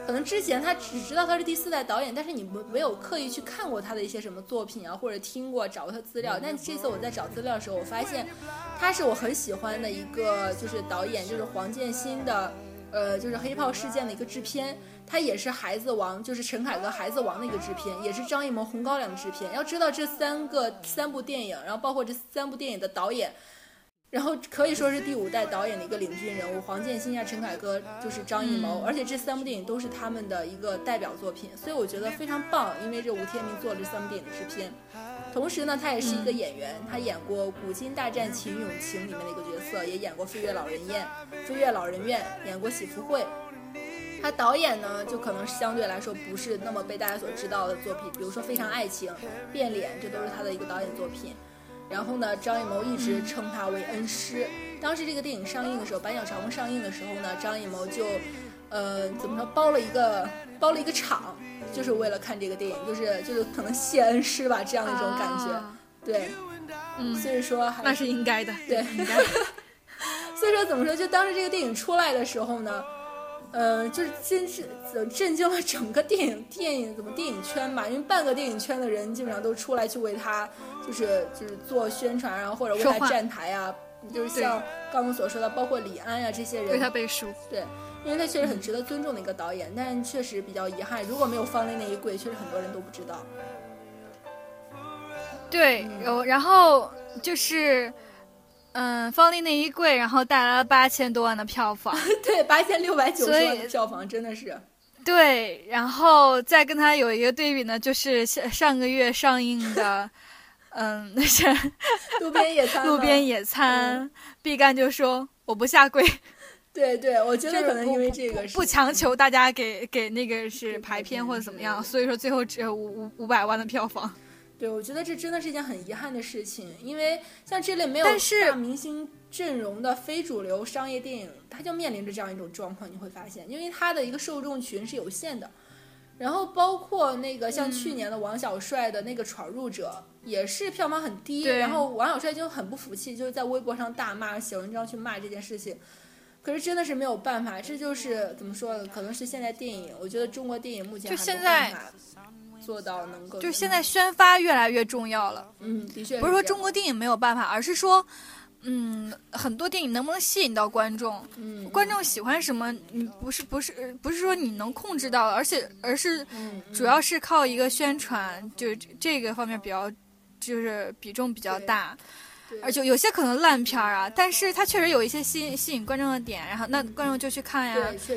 可能之前他只知道他是第四代导演，但是你没没有刻意去看过他的一些什么作品啊，或者听过找过他资料。但这次我在找资料的时候，我发现他是我很喜欢的一个就是导演，就是黄建新的，呃，就是黑炮事件的一个制片。他也是《孩子王》，就是陈凯歌《孩子王》的一个制片，也是张艺谋《红高粱》的制片。要知道这三个三部电影，然后包括这三部电影的导演。然后可以说是第五代导演的一个领军人物，黄建新啊、陈凯歌就是张艺谋，而且这三部电影都是他们的一个代表作品，所以我觉得非常棒。因为这吴天明做了这三部电影的制片，同时呢，他也是一个演员，他演过《古今大战秦俑情》里面的一个角色，也演过《飞越老人院》，《飞越老人院》演过《喜福会》。他导演呢，就可能相对来说不是那么被大家所知道的作品，比如说《非常爱情》《变脸》，这都是他的一个导演作品。然后呢，张艺谋一直称他为恩师。当时这个电影上映的时候，《百鸟朝凤》上映的时候呢，张艺谋就，呃，怎么说，包了一个包了一个场，就是为了看这个电影，就是就是可能谢恩师吧，这样的一种感觉。对，嗯，所以说那是应该的，对，应该。所以说怎么说，就当时这个电影出来的时候呢。嗯，就是真是震惊了整个电影电影怎么电影圈吧，因为半个电影圈的人基本上都出来去为他，就是就是做宣传啊，或者为他站台啊，就是像刚刚所说的，包括李安呀这些人为他背书。对，因为他确实很值得尊重的一个导演，但确实比较遗憾，如果没有方力那一跪，确实很多人都不知道。对，有然后就是。嗯，方丽那一跪，然后带来了八千多万的票房，对，八千六百九十万的票房，真的是。对，然后再跟他有一个对比呢，就是上上个月上映的，嗯，那是路边野餐。路边野餐，毕赣就说我不下跪。对对，我觉得可能因为这个不强求大家给给那个是排片或者怎么样，所以说最后只有五五五百万的票房。对，我觉得这真的是一件很遗憾的事情，因为像这类没有大明星阵容的非主流商业电影，它就面临着这样一种状况。你会发现，因为它的一个受众群是有限的，然后包括那个像去年的王小帅的那个《闯入者》，也是票房很低，然后王小帅就很不服气，就是在微博上大骂、写文章去骂这件事情。可是真的是没有办法，这就是怎么说呢？可能是现在电影，我觉得中国电影目前就现在。做到能够，就是现在宣发越来越重要了。嗯，的确，不是说中国电影没有办法，而是说，嗯，很多电影能不能吸引到观众？嗯，观众喜欢什么？你不是不是不是说你能控制到，而且而是主要是靠一个宣传，就这个方面比较，就是比重比较大。而且有些可能烂片儿啊，但是它确实有一些吸引吸引观众的点，然后那观众就去看呀。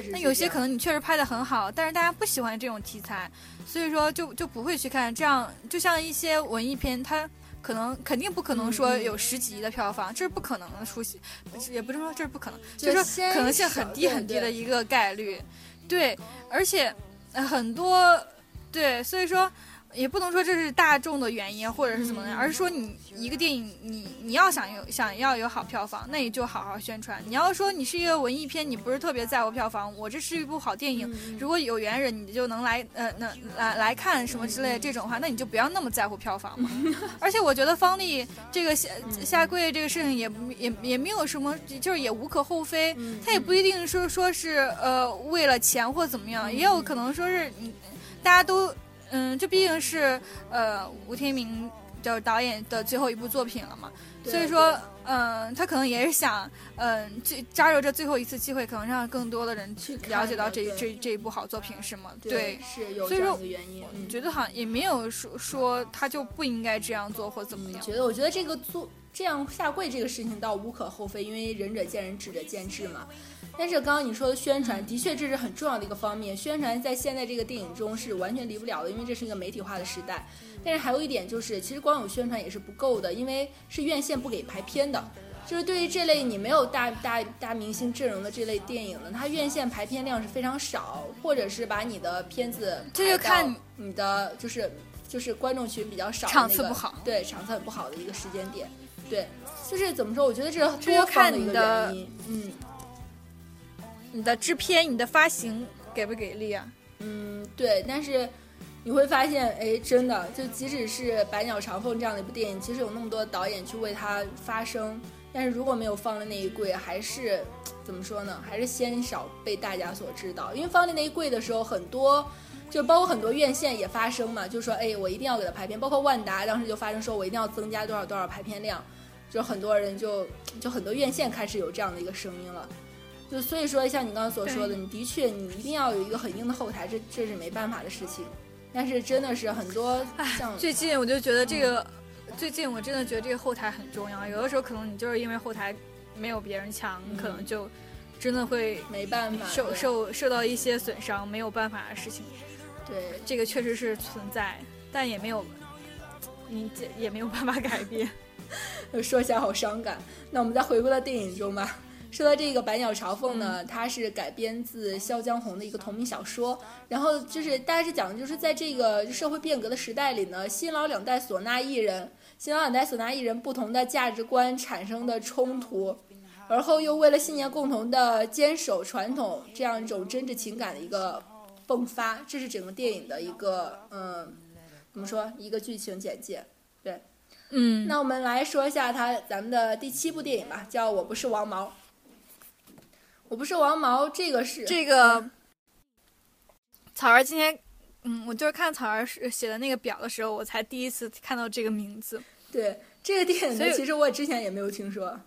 那有些可能你确实拍的很好，但是大家不喜欢这种题材，所以说就就不会去看。这样就像一些文艺片，它可能肯定不可能说有十几亿的票房，这是不可能的出息，也不是说这是不可能，就是说可能性很低很低的一个概率。对，而且很多对，所以说。也不能说这是大众的原因或者是怎么样，而是说你一个电影，你你要想有想要有好票房，那你就好好宣传。你要说你是一个文艺片，你不是特别在乎票房，我这是一部好电影，如果有缘人你就能来呃能来来看什么之类的这种话，那你就不要那么在乎票房嘛。而且我觉得方丽这个下下跪这个事情也也也没有什么，就是也无可厚非，他也不一定说说是呃为了钱或怎么样，也有可能说是你大家都。嗯，这毕竟是呃吴天明就是导演的最后一部作品了嘛，所以说，嗯，他可能也是想，嗯，这抓住这最后一次机会，可能让更多的人去了解到这这这一部好作品，是吗？对，是有这样的原因。觉得好像也没有说说他就不应该这样做或怎么样。觉得我觉得这个做这样下跪这个事情倒无可厚非，因为仁者见仁，智者见智嘛。但是刚刚你说的宣传，的确这是很重要的一个方面。宣传在现在这个电影中是完全离不了的，因为这是一个媒体化的时代。但是还有一点就是，其实光有宣传也是不够的，因为是院线不给排片的。就是对于这类你没有大大大明星阵容的这类电影呢，它院线排片量是非常少，或者是把你的片子这就看你的就是就是观众群比较少，场次不好，对场次很不好的一个时间点。对，就是怎么说？我觉得这这就看你的嗯。你的制片、你的发行给不给力啊？嗯，对，但是你会发现，哎，真的，就即使是《百鸟朝凤》这样的一部电影，其实有那么多导演去为它发声，但是如果没有放在那一跪，还是怎么说呢？还是鲜少被大家所知道。因为放在那一跪的时候，很多就包括很多院线也发声嘛，就说，哎，我一定要给他排片。包括万达当时就发声说，我一定要增加多少多少排片量，就很多人就就很多院线开始有这样的一个声音了。就所以说，像你刚刚所说的，你的确你一定要有一个很硬的后台，这这是没办法的事情。但是真的是很多，像最近我就觉得这个，最近我真的觉得这个后台很重要。有的时候可能你就是因为后台没有别人强，可能就真的会没办法受受受到一些损伤，没有办法的事情。对，这个确实是存在，但也没有你也没有办法改变。说起来好伤感。那我们再回归到电影中吧。说到这个《百鸟朝凤》呢，它是改编自萧江红的一个同名小说，然后就是大概是讲的就是在这个社会变革的时代里呢，新老两代唢呐艺人，新老两代唢呐艺人不同的价值观产生的冲突，而后又为了信念共同的坚守传统，这样一种真挚情感的一个迸发，这是整个电影的一个嗯，怎么说一个剧情简介，对，嗯，那我们来说一下他咱们的第七部电影吧，叫《我不是王毛》。我不是王毛，这个是这个。草儿今天，嗯，我就是看草儿写的那个表的时候，我才第一次看到这个名字。对这个电影，其实我之前也没有听说。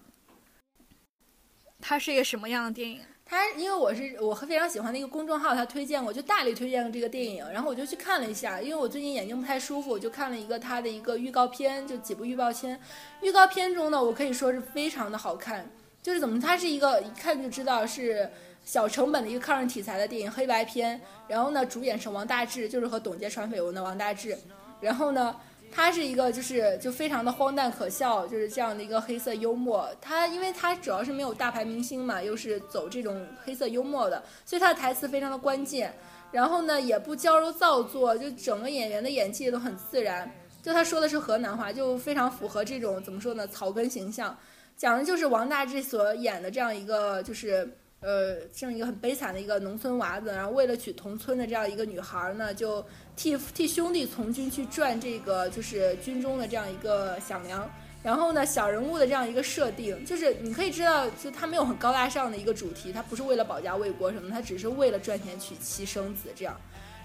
它是一个什么样的电影？他因为我是我非常喜欢的一个公众号，他推荐我，就大力推荐了这个电影，然后我就去看了一下。因为我最近眼睛不太舒服，我就看了一个他的一个预告片，就几部预告片。预告片中呢，我可以说是非常的好看。就是怎么，它是一个一看就知道是小成本的一个抗日题材的电影，黑白片。然后呢，主演是王大治，就是和董洁传绯闻的王大治。然后呢，他是一个就是就非常的荒诞可笑，就是这样的一个黑色幽默。他因为他主要是没有大牌明星嘛，又是走这种黑色幽默的，所以他的台词非常的关键。然后呢，也不娇柔造作，就整个演员的演技都很自然。就他说的是河南话，就非常符合这种怎么说呢，草根形象。讲的就是王大治所演的这样一个，就是呃，这样一个很悲惨的一个农村娃子，然后为了娶同村的这样一个女孩呢，就替替兄弟从军去赚这个就是军中的这样一个饷粮。然后呢，小人物的这样一个设定，就是你可以知道，就他没有很高大上的一个主题，他不是为了保家卫国什么，他只是为了赚钱娶妻生子这样。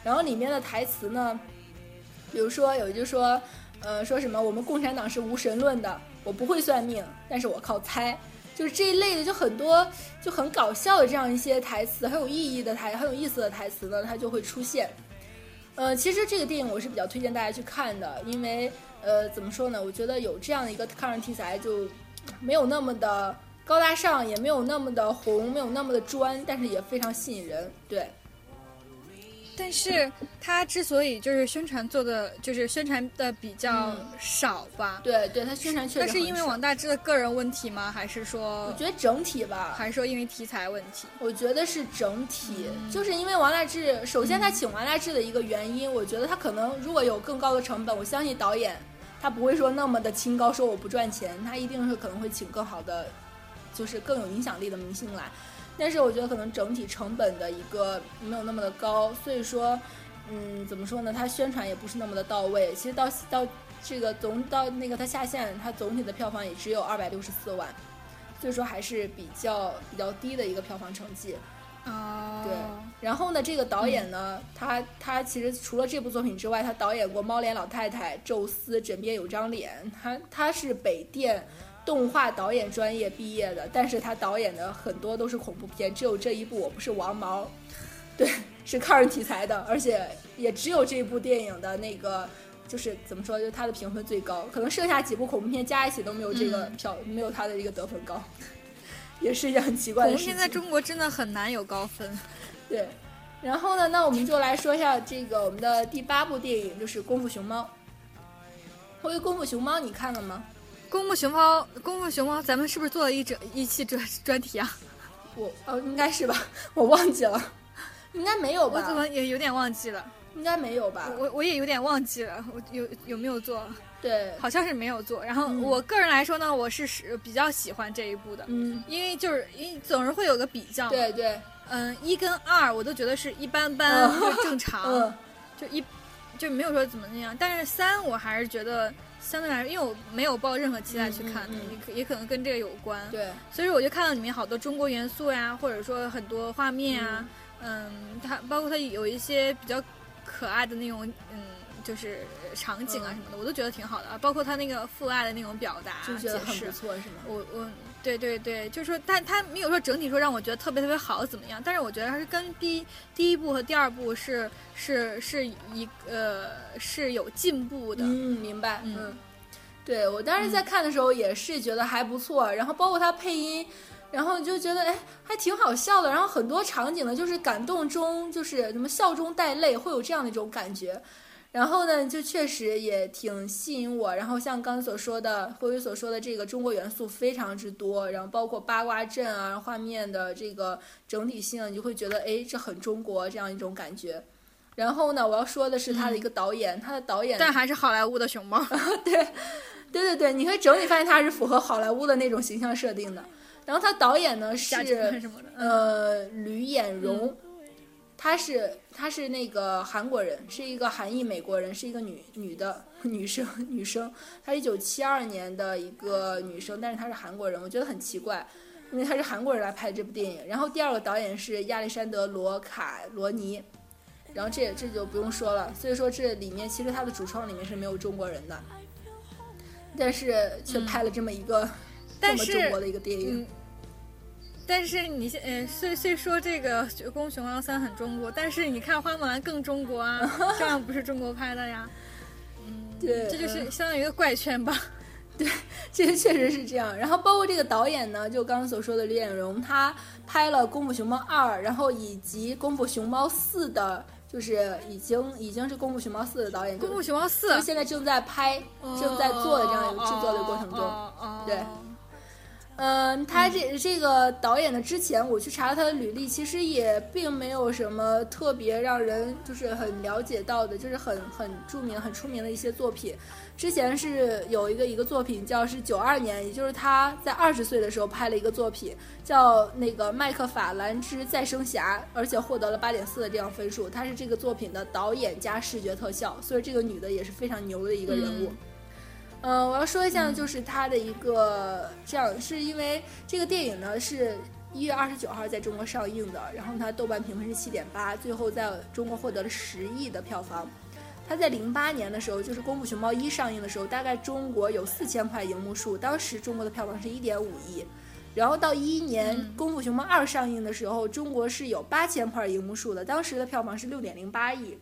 然后里面的台词呢，比如说有一句说，呃，说什么我们共产党是无神论的。我不会算命，但是我靠猜，就是这一类的，就很多就很搞笑的这样一些台词，很有意义的台，很有意思的台词呢，它就会出现。呃，其实这个电影我是比较推荐大家去看的，因为呃，怎么说呢？我觉得有这样的一个抗日题材，就没有那么的高大上，也没有那么的红，没有那么的专，但是也非常吸引人，对。但是他之所以就是宣传做的就是宣传的比较少吧？对，对他宣传确实。那是因为王大治的个人问题吗？还是说？我觉得整体吧。还是说因为题材问题？我觉得是整体，就是因为王大治。首先，他请王大治的一个原因，我觉得他可能如果有更高的成本，我相信导演他不会说那么的清高，说我不赚钱，他一定是可能会请更好的，就是更有影响力的明星来。但是我觉得可能整体成本的一个没有那么的高，所以说，嗯，怎么说呢？它宣传也不是那么的到位。其实到到这个总到那个它下线，它总体的票房也只有二百六十四万，所以说还是比较比较低的一个票房成绩。哦，对。然后呢，这个导演呢，他他其实除了这部作品之外，他导演过《猫脸老太太》《宙斯》《枕边有张脸》，他他是北电。动画导演专业毕业的，但是他导演的很多都是恐怖片，只有这一部《我不是王毛》，对，是抗日题材的，而且也只有这一部电影的那个，就是怎么说，就他的评分最高，可能剩下几部恐怖片加一起都没有这个票，没有他的一个得分高，也是一件很奇怪的事情。现在中国真的很难有高分，对。然后呢，那我们就来说一下这个我们的第八部电影，就是《功夫熊猫》。关于《功夫熊猫》，你看了吗？功夫熊猫，功夫熊猫，咱们是不是做了一整一期专专题啊？我哦，应该是吧，我忘记了，应该没有吧？我怎么也有点忘记了？应该没有吧？我我也有点忘记了，我有有没有做？对，好像是没有做。然后我个人来说呢，我是是比较喜欢这一部的，嗯，因为就是因为总是会有个比较，对对，嗯，一跟二我都觉得是一般般，就正常，就一。就没有说怎么那样。但是三我还是觉得相对来说，因为我没有抱任何期待去看的，也可也可能跟这个有关。对，所以我就看到里面好多中国元素呀，或者说很多画面啊，嗯，它包括它有一些比较可爱的那种，嗯，就是场景啊什么的，我都觉得挺好的啊。包括他那个父爱的那种表达，就觉得很不错，是吗？我我。对对对，就是说，但他没有说整体说让我觉得特别特别好怎么样，但是我觉得它是跟第第一部和第二部是是是一呃是有进步的。嗯，明白。嗯，对我当时在看的时候也是觉得还不错，然后包括他配音，然后就觉得哎还挺好笑的，然后很多场景呢就是感动中就是什么笑中带泪，会有这样的一种感觉。然后呢，就确实也挺吸引我。然后像刚才所说的，辉辉所说的这个中国元素非常之多，然后包括八卦阵啊，画面的这个整体性，你就会觉得哎，这很中国这样一种感觉。然后呢，我要说的是他的一个导演，他的导演但还是好莱坞的熊猫。对，对对对，你可以整体发现他是符合好莱坞的那种形象设定的。然后他导演呢是呃吕衍荣。她是她是那个韩国人，是一个韩裔美国人，是一个女女的女生 女生。她一九七二年的一个女生，但是她是韩国人，我觉得很奇怪，因为她是韩国人来拍这部电影。然后第二个导演是亚历山德罗卡罗尼，然后这这就不用说了。所以说这里面其实他的主创里面是没有中国人的，但是却拍了这么一个这么中国的一个电影。但是你现呃，虽虽说这个《功夫熊猫三》很中国，但是你看《花木兰》更中国啊，这样不是中国拍的呀？嗯，对，这就是相当于一个怪圈吧？对，这个确实是这样。然后包括这个导演呢，就刚刚所说的李衍荣，他拍了《功夫熊猫二》，然后以及《功夫熊猫四》的，就是已经已经是《功夫熊猫四》的导演，《功夫熊猫四》现在正在拍、正在做的这样一个制作的过程中，对。嗯，他这这个导演的之前我去查了他的履历，其实也并没有什么特别让人就是很了解到的，就是很很著名、很出名的一些作品。之前是有一个一个作品叫是九二年，也就是他在二十岁的时候拍了一个作品，叫那个麦克法兰之再生侠，而且获得了八点四的这样分数。他是这个作品的导演加视觉特效，所以这个女的也是非常牛的一个人物。我要说一下，就是它的一个这样，是因为这个电影呢是一月二十九号在中国上映的，然后它豆瓣评分是七点八，最后在中国获得了十亿的票房。它在零八年的时候，就是《功夫熊猫一》上映的时候，大概中国有四千块荧幕数，当时中国的票房是一点五亿。然后到一一年《功夫熊猫二》上映的时候，中国是有八千块荧幕数的，当时的票房是六点零八亿。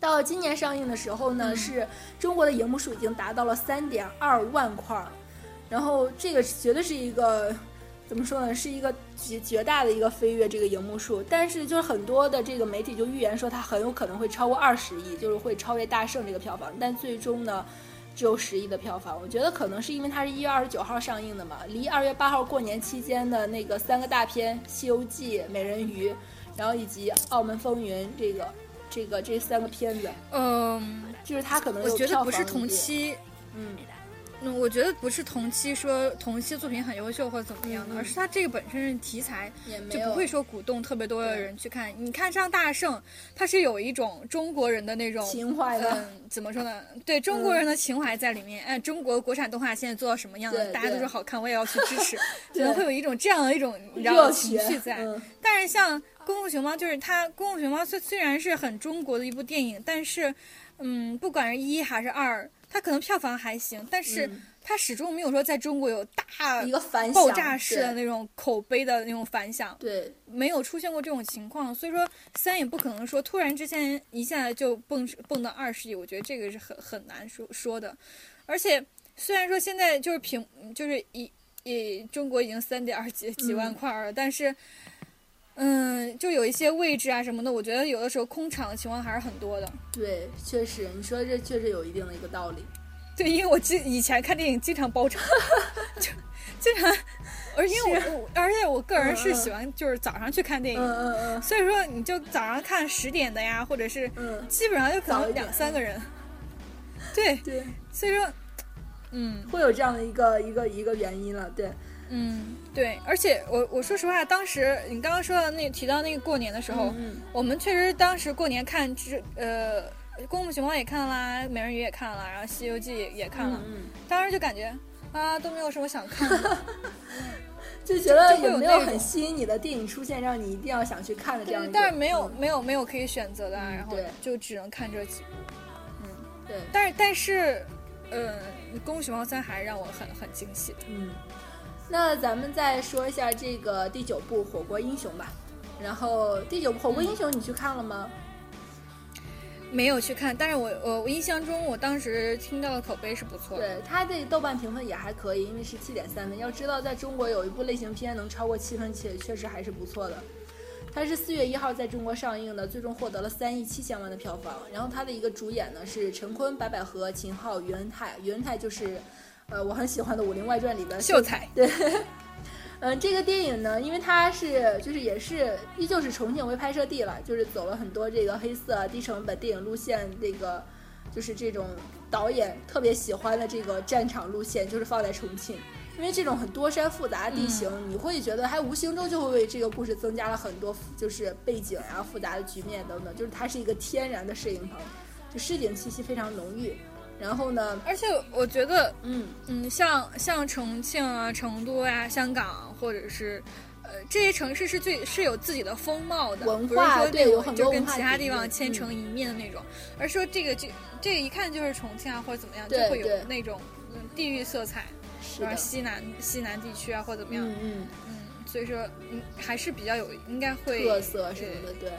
到今年上映的时候呢，是中国的荧幕数已经达到了三点二万块，然后这个绝对是一个怎么说呢，是一个绝绝大的一个飞跃这个荧幕数。但是就是很多的这个媒体就预言说它很有可能会超过二十亿，就是会超越大圣这个票房。但最终呢，只有十亿的票房。我觉得可能是因为它是一月二十九号上映的嘛，离二月八号过年期间的那个三个大片《西游记》《美人鱼》，然后以及《澳门风云》这个。这个这三个片子，嗯，就是他可能我觉得不是同期，嗯，嗯，我觉得不是同期说同期作品很优秀或者怎么样的，而是他这个本身题材就不会说鼓动特别多的人去看。你看像大圣，他是有一种中国人的那种情怀的，怎么说呢？对中国人的情怀在里面。哎，中国国产动画现在做到什么样了？大家都说好看，我也要去支持，可能会有一种这样的一种你知道情绪在。但是像。功夫熊猫就是它，功夫熊猫虽虽然是很中国的一部电影，但是，嗯，不管是一还是二，它可能票房还行，但是它始终没有说在中国有大一个反爆炸式的那种口碑的那种反响，对，没有出现过这种情况，所以说三也不可能说突然之间一下就蹦蹦到二十亿，我觉得这个是很很难说说的，而且虽然说现在就是平就是一一中国已经三点二几几万块了，但是。嗯，就有一些位置啊什么的，我觉得有的时候空场的情况还是很多的。对，确实，你说这确实有一定的一个道理。对，因为我记以前看电影经常包场，就经常，而因为我而且我个人是喜欢就是早上去看电影，嗯嗯嗯，所以说你就早上看十点的呀，或者是基本上就可能两三个人。对对，所以说，嗯，会有这样的一个一个一个原因了，对。嗯，对，而且我我说实话，当时你刚刚说的那提到那个过年的时候，我们确实当时过年看这呃《功夫熊猫》也看啦，《美人鱼》也看了，然后《西游记》也看了，嗯，当时就感觉啊都没有什么想看的，就觉得有有没有那种很吸引你的电影出现，让你一定要想去看的这样？但是没有嗯。没有没有可以选择的啊，然后就只能看这几部。嗯对，但是但是，呃，《功夫熊猫三》还是让我很很惊喜的。嗯，那咱们再说一下这个第九部《火锅英雄》吧。然后第九部《火锅英雄》你去看了吗？没有去看，但是我我我印象中，我当时听到的口碑是不错的。对，它的豆瓣评分也还可以，因为是七点三分。要知道，在中国有一部类型片能超过七分，且确实还是不错的。它是四月一号在中国上映的，最终获得了三亿七千万的票房。然后它的一个主演呢是陈坤、白百合、秦昊、于恩泰。于恩泰就是，呃，我很喜欢的《武林外传》里的秀才，对，嗯，这个电影呢，因为它是就是也是依旧是重庆为拍摄地了，就是走了很多这个黑色低成本电影路线，这个就是这种导演特别喜欢的这个战场路线，就是放在重庆。因为这种很多山复杂的地形，你会觉得还无形中就会为这个故事增加了很多，就是背景啊、复杂的局面等等，就是它是一个天然的摄影棚，就市井气息非常浓郁。然后呢，而且我觉得，嗯，嗯，像像重庆啊、成都呀、香港，或者是。呃，这些城市是最是有自己的风貌的，文不是说化对那种就有很多跟其他地方千城一面的那种，而说这个就这个一看就是重庆啊或者怎么样，就会有那种嗯地域色彩，是的然后，西南西南地区啊或者怎么样，嗯嗯，嗯，所以说嗯还是比较有应该会特色什么的，对。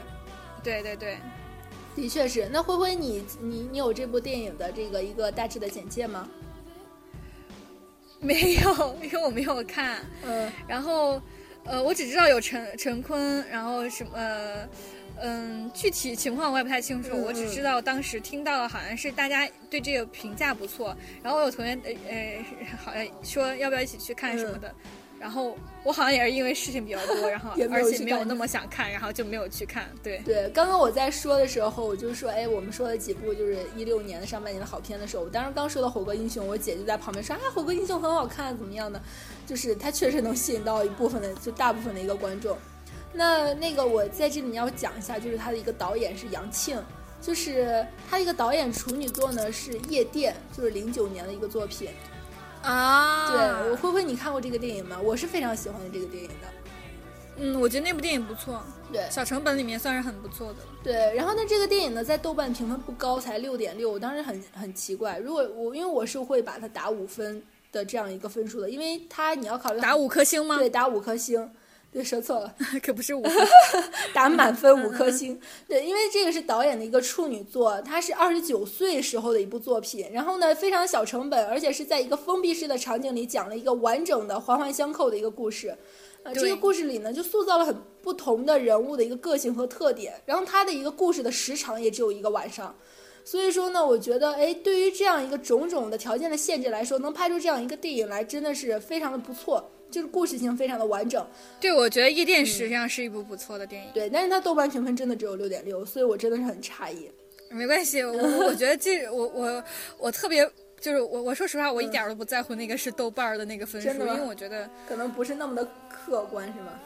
对对对，的确是。那灰灰你，你你有这部电影的这个一个大致的简介吗？没有，因为我没有看，嗯然后呃，我只知道有陈陈坤，然后什么。呃嗯，具体情况我也不太清楚，嗯我只知道当时听到了，好像是大家对这个评价不错，然后我有同学呃呃，好像说要不要一起去看什么的，然后我好像也是因为事情比较多，然后 而且没有那么想看，然后就没有去看。对，对，刚刚我在说的时候，我就说，哎，我们说了几部就是一六年的上半年的好片的时候，我当时刚说到《火锅英雄》，我姐就在旁边说，啊，《火锅英雄》很好看，怎么样的？就是它确实能吸引到一部分的，就大部分的一个观众。那那个我在这里面要讲一下，就是他的一个导演是杨庆，就是他一个导演处女作呢是《夜店》，就是零九年的一个作品。啊对，我灰灰，你看过这个电影吗？我是非常喜欢这个电影的。嗯，我觉得那部电影不错，对小成本里面算是很不错的了。对，然后呢，这个电影呢在豆瓣评分不高，才六点六。我当时很很奇怪，如果我因为我是会把它打五分的这样一个分数的，因为它你要考虑打五颗星吗？对打五颗星。对，说错了，可不是五 分。打满分五颗星。对，因为这个是导演的一个处女作，他是二十九岁时候的一部作品。然后呢，非常小成本，而且是在一个封闭式的场景里讲了一个完整的环环相扣的一个故事。呃，这个故事里呢，就塑造了很不同的人物的一个个性和特点。然后他的一个故事的时长也只有一个晚上。所以说呢，我觉得，哎，对于这样一个种种的条件的限制来说，能拍出这样一个电影来，真的是非常的不错，就是故事性非常的完整。对，我觉得《夜店》实际上是一部不错的电影。对，但是它豆瓣评分真的只有六点六，所以我真的是很诧异。没关系，我我觉得这我我我特别就是我我说实话，我一点都不在乎那个是豆瓣儿的那个分数，因为我觉得，可能不是那么的客观，是吗？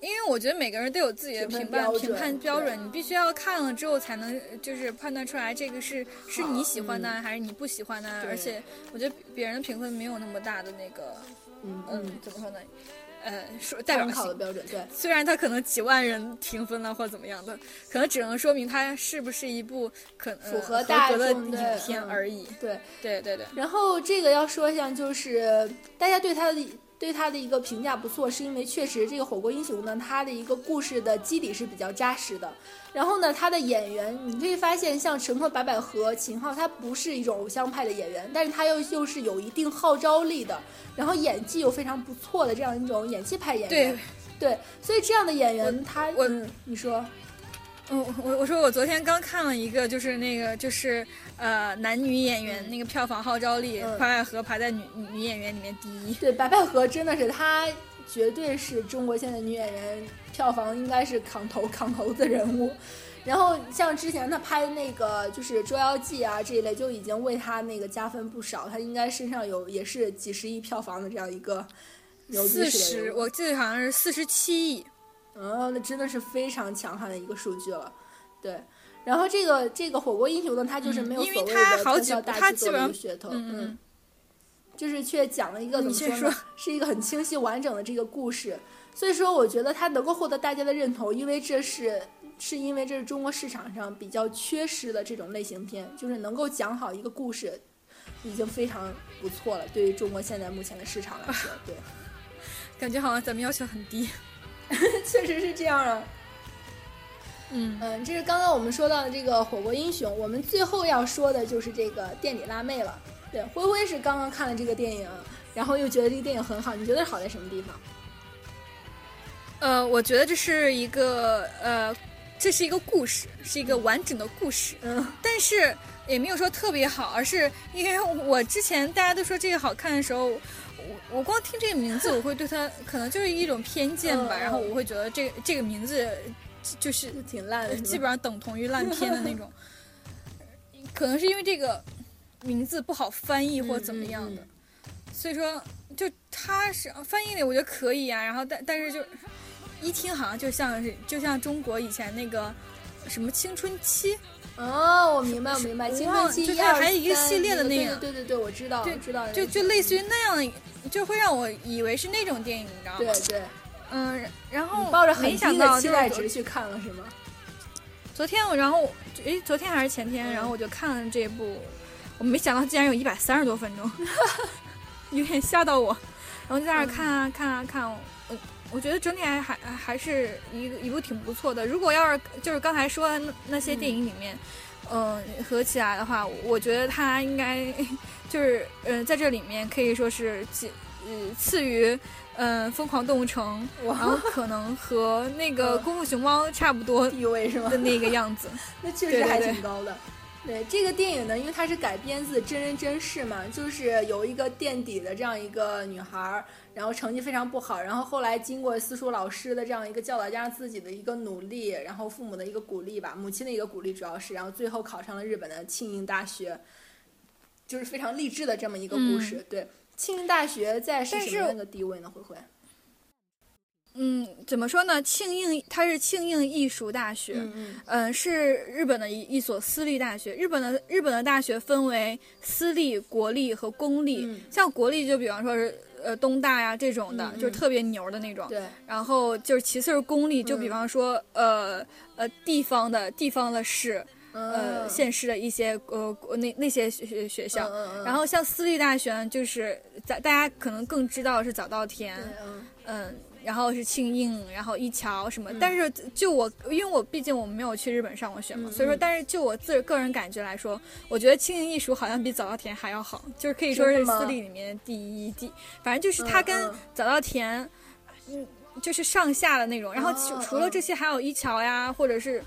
因为我觉得每个人都有自己的评判评判标准，你必须要看了之后才能就是判断出来这个是是你喜欢的、还是你不喜欢的，而且我觉得别人的评分没有那么大的那个嗯嗯怎么说呢？呃，说代表参考的。标准，对虽然它可能几万人评分了或怎么样的，可能只能说明它是不是一部可能符合大众的影片嗯而已。对。对对对。然后这个要说一下，就是大家对他的对他的一个评价不错，是因为确实这个《火锅英雄》呢，它的一个故事的基底是比较扎实的。然后呢，他的演员你可以发现，像陈赫、白百合、秦昊，他不是一种偶像派的演员，但是他又又是有一定号召力的，然后演技又非常不错的这样一种演技派演员。对，对，所以这样的演员他，我嗯，你说，嗯我我说我昨天刚看了一个，就是那个就是呃男女演员那个票房号召力，嗯白百合排在女女演员里面第一。对，白百合真的是她，绝对是中国现在女演员票房应该是扛头扛头的人物。然后像之前她拍的那个就是《捉妖记》啊这一类，就已经为她那个加分不少。她应该身上有也是几十亿票房的这样一个牛逼四十，我记得好像是四十七亿。嗯，那真的是非常强悍的一个数据了，对。然后这个这个火锅英雄呢，他就是没有所谓的特效大制作的噱头，嗯，就是却讲了一个怎么说呢，是一个很清晰完整的这个故事。所以说，我觉得它能够获得大家的认同，因为这是是因为这是中国市场上比较缺失的这种类型片，就是能够讲好一个故事，已经非常不错了。对于中国现在目前的市场来说，对，感觉好像咱们要求很低，确实是这样啊。嗯嗯，这是刚刚我们说到的这个火锅英雄，我们最后要说的就是这个垫底辣妹了。对，灰灰是刚刚看了这个电影，然后又觉得这个电影很好，你觉得好在什么地方？呃，我觉得这是一个呃，这是一个故事，是一个完整的故事。嗯，但是也没有说特别好，而是因为我之前大家都说这个好看的时候，我我光听这个名字，我会对它 可能就是一种偏见吧，然后我会觉得这这个名字。就是挺烂的，基本上等同于烂片的那种。可能是因为这个名字不好翻译或怎么样的，所以说就他是翻译的，我觉得可以啊。然后但但是就一听好像就像是就像中国以前那个什么青春期哦，我明白我明白，青春期就它还有一个系列的那个，对对对，我知道，知道，就就类似于那样的，就会让我以为是那种电影，你知道吗？对对。嗯，然后抱着很低的期待值去看了是吗？昨天我，然后诶，昨天还是前天，然后我就看了这部，我没想到竟然有一百三十多分钟，有点吓到我。然后就在那看啊看啊看，我我觉得整体还还还是一一部挺不错的。如果要是就是刚才说那那些电影里面，嗯，合起来的话，我觉得它应该 就是嗯，在这里面可以说是几呃次于。嗯，疯狂动物城，然后可能和那个功夫熊猫差不多地位是吗？的那个样子，那确实还挺高的。对这个电影呢，因为它是改编自真人真事嘛，就是有一个垫底的这样一个女孩，然后成绩非常不好，然后后来经过私塾老师的这样一个教导，加上自己的一个努力，然后父母的一个鼓励吧，母亲的一个鼓励主要是，然后最后考上了日本的庆应大学，就是非常励志的这么一个故事，对。庆应大学在是什么样的地位呢？灰灰，嗯，怎么说呢？庆应它是庆应艺术大学，嗯嗯，是日本的一一所私立大学。日本的日本的大学分为私立、国立和公立。像国立就比方说是呃东大呀这种的，就是特别牛的那种。对。然后就是其次是公立，就比方说呃呃地方的地方的市。呃，县市的一些呃那那些学学校，然后像私立大学呢，就是大大家可能更知道是早稻田，嗯，然后是庆应，然后一桥什么。但是就我，因为我毕竟我没有去日本上过学嘛，所以说，但是就我自个人感觉来说，我觉得庆应艺术好像比早稻田还要好，就是可以说是私立里面第一第，反正就是它跟早稻田，嗯，就是上下的那种。然后除除了这些，还有一桥呀，或者是。